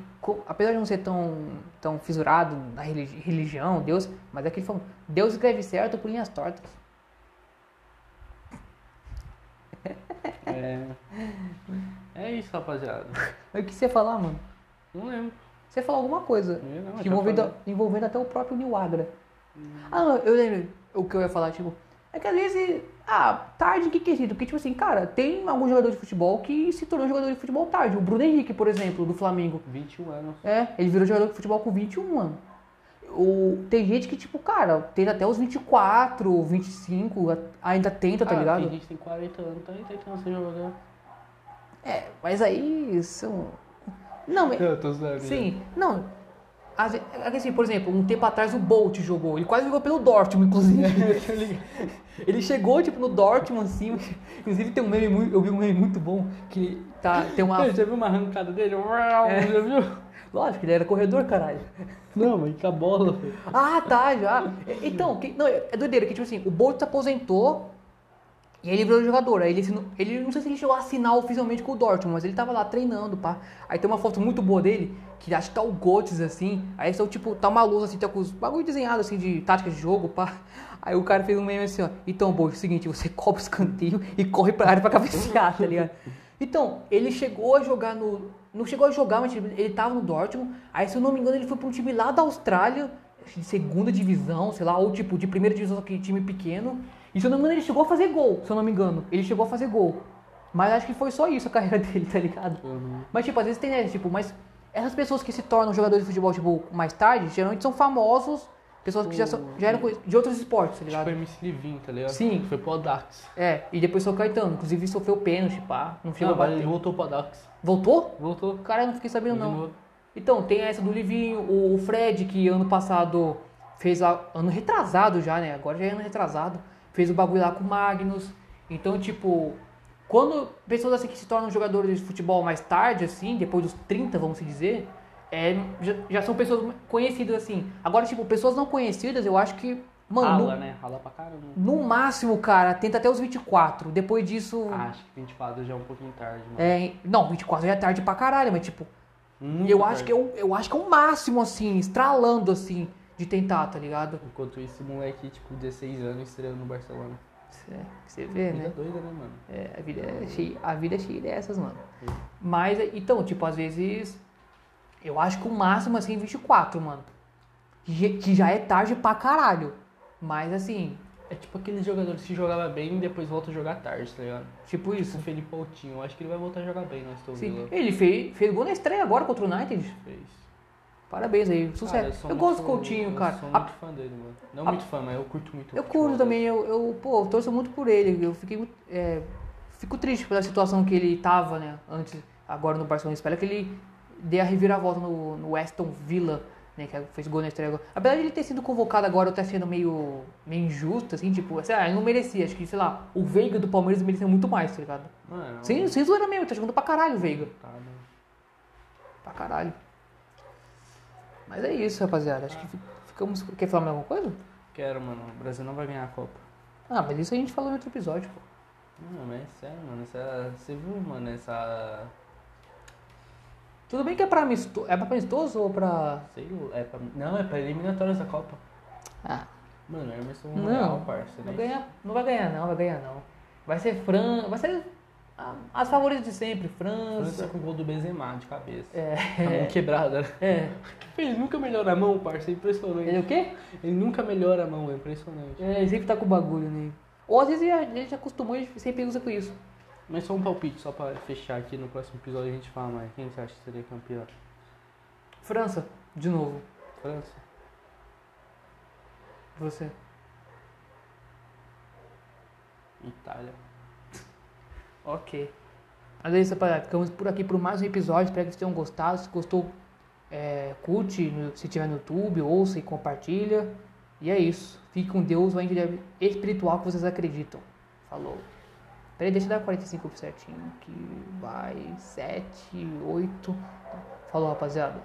Apesar de não ser tão, tão fisurado na religi- religião, Deus, mas é que ele falou, Deus escreve certo por linhas tortas. É. É isso, rapaziada. Mas o que você ia falar, mano? Não lembro. Você ia falar alguma coisa. Não já envolvendo, falei. envolvendo até o próprio Nil Agra. Ah, não, eu lembro o que eu ia falar, tipo, é que às vezes, ah, tarde, que quesito? Porque, tipo assim, cara, tem algum jogador de futebol que se tornou jogador de futebol tarde. O Bruno Henrique, por exemplo, do Flamengo. 21 anos. É, ele virou jogador de futebol com 21 anos. O, tem gente que, tipo, cara, tem até os 24, 25, a- ainda tenta, tá Ah, ligado? Tem gente que tem 40 anos, tá aí tentando ser jogador. É, mas aí são. Não, mas- Eu tô zoando. Sim, não. É assim, por exemplo, um tempo atrás o Bolt jogou. Ele quase jogou pelo Dortmund, inclusive. ele chegou, tipo, no Dortmund, assim. Inclusive tem um meme muito. Eu vi um meme muito bom que tá, tem uma. Você viu uma arrancada dele? É. Já viu? Lógico, ele era corredor, caralho. Não, mas com a bola. Ah, tá, já. Então, que- não, é doideira, que tipo assim, o Bolt se aposentou e aí ele virou jogador. Aí ele, assinou- ele não sei se ele chegou a assinar oficialmente com o Dortmund, mas ele tava lá treinando, pá. Aí tem uma foto muito boa dele, que acho que tá o Götze, assim. Aí são, tipo, tá uma luz assim, tá com os bagulho desenhado assim de tática de jogo, pá. Aí o cara fez um meme assim, ó. Então, Bolt, é o seguinte, você cobra o escanteio e corre pra área pra cabecear, tá ligado? Então, ele chegou a jogar no. Não chegou a jogar, mas tipo, ele tava no Dortmund. Aí, se eu não me engano, ele foi pra um time lá da Austrália, de segunda divisão, sei lá, ou tipo, de primeira divisão, só que time pequeno. E se eu não me engano, ele chegou a fazer gol, se eu não me engano. Ele chegou a fazer gol. Mas acho que foi só isso a carreira dele, tá ligado? Uhum. Mas, tipo, às vezes tem, né, tipo, mas essas pessoas que se tornam jogadores de futebol, tipo, mais tarde, geralmente são famosos, pessoas que já, são, já eram de outros esportes, tá ligado? Tipo MC Livinho, tá ligado? Sim. Foi pro Dax. É, e depois foi o Caetano, inclusive sofreu pênalti, pá, não chegou Não, a bater. ele voltou pro Dax. Voltou? Voltou. Cara, eu não fiquei sabendo não. novo. Então, tem essa do Livinho, o Fred, que ano passado fez a. Ano retrasado já, né? Agora já é ano retrasado. Fez o bagulho lá com o Magnus. Então, tipo, quando pessoas assim que se tornam jogadores de futebol mais tarde, assim, depois dos 30, vamos dizer, é, já, já são pessoas conhecidas assim. Agora, tipo, pessoas não conhecidas, eu acho que. Mano, Rala, no, né? Rala pra caramba. no máximo, cara, tenta até os 24. Depois disso. Ah, acho que 24 já é um pouquinho tarde, mano. É, não, 24 já é tarde pra caralho, mas tipo, Muito eu tarde. acho que é o, eu acho que é o máximo, assim, estralando, assim, de tentar, tá ligado? Enquanto isso, esse moleque, tipo, 16 anos, estreando no Barcelona. É, você vê, Vida né? doida, né, mano? É, a, vida é cheia, a vida é cheia dessas, mano. Sim. Mas, então, tipo, às vezes, eu acho que o máximo, assim, é 24, mano. Que, que já é tarde pra caralho. Mas, assim, É tipo aqueles jogadores que jogava bem e depois volta a jogar tarde, tá ligado? tipo Tipo isso. o Felipe Coutinho, eu acho que ele vai voltar a jogar bem Sim. Villa. Ele fez, fez gol na estreia agora contra o United. Fez. Parabéns aí, sucesso. Cara, eu sou gosto do Coutinho, eu cara. sou A- muito fã dele, mano. Não a- muito fã, mas eu curto muito Eu curto também, eu, eu, pô, eu torço muito por ele. Eu fiquei muito. é, fico triste pela situação que ele tava, né? Antes, agora no Barcelona. Espero que ele dê a reviravolta no, no Aston Villa, né? Que fez gol na estreia agora. Apesar de ele ter sido convocado agora, eu tá sendo meio, meio injusto, assim, tipo, sei lá, ele não merecia. Acho que, sei lá, o Veiga do Palmeiras merecia muito mais, tá ligado? Mano, Sem, sem zoeira mesmo, tá jogando pra caralho o Veiga. tá, né? Pra caralho. Mas é isso, rapaziada. Acho que fi- ficamos. Quer falar mais alguma coisa? Quero, mano. O Brasil não vai ganhar a Copa. Ah, mas isso a gente falou em outro episódio, pô. Não, mas é sério, mano. Essa, você viu, mano, essa. Tudo bem que é pra amistoso, é pra amistoso ou pra... Sei lá. É pra, não, é pra eliminatórias da Copa. Ah, Mano, Emerson Não. Royal, parça. não, né? ganha, não vai ganhar não, vai ganhar não. Vai ser Fran... Vai ser as favoritas de sempre, França França. com o gol do Benzema de cabeça. É, A mão quebrada. né? é. Ele nunca melhora a mão, parça. É impressionante. Ele é o quê? Ele nunca melhora a mão, é impressionante. É, ele sempre tá com bagulho, né? Ou às vezes a gente acostumou e sempre usa com isso. Mas só um palpite, só pra fechar aqui no próximo episódio a gente fala mais. Quem você acha que seria campeão? França, de novo. França? Você. Itália? Ok. Mas é isso, rapaziada. Ficamos por aqui por mais um episódio. Espero que vocês tenham gostado. Se gostou, é, curte no, se tiver no YouTube, ouça e compartilha. E é isso. Fique com Deus, o ente espiritual que vocês acreditam. Falou. Peraí, deixa eu dar 45 certinho. Que vai 7, 8. Falou, rapaziada.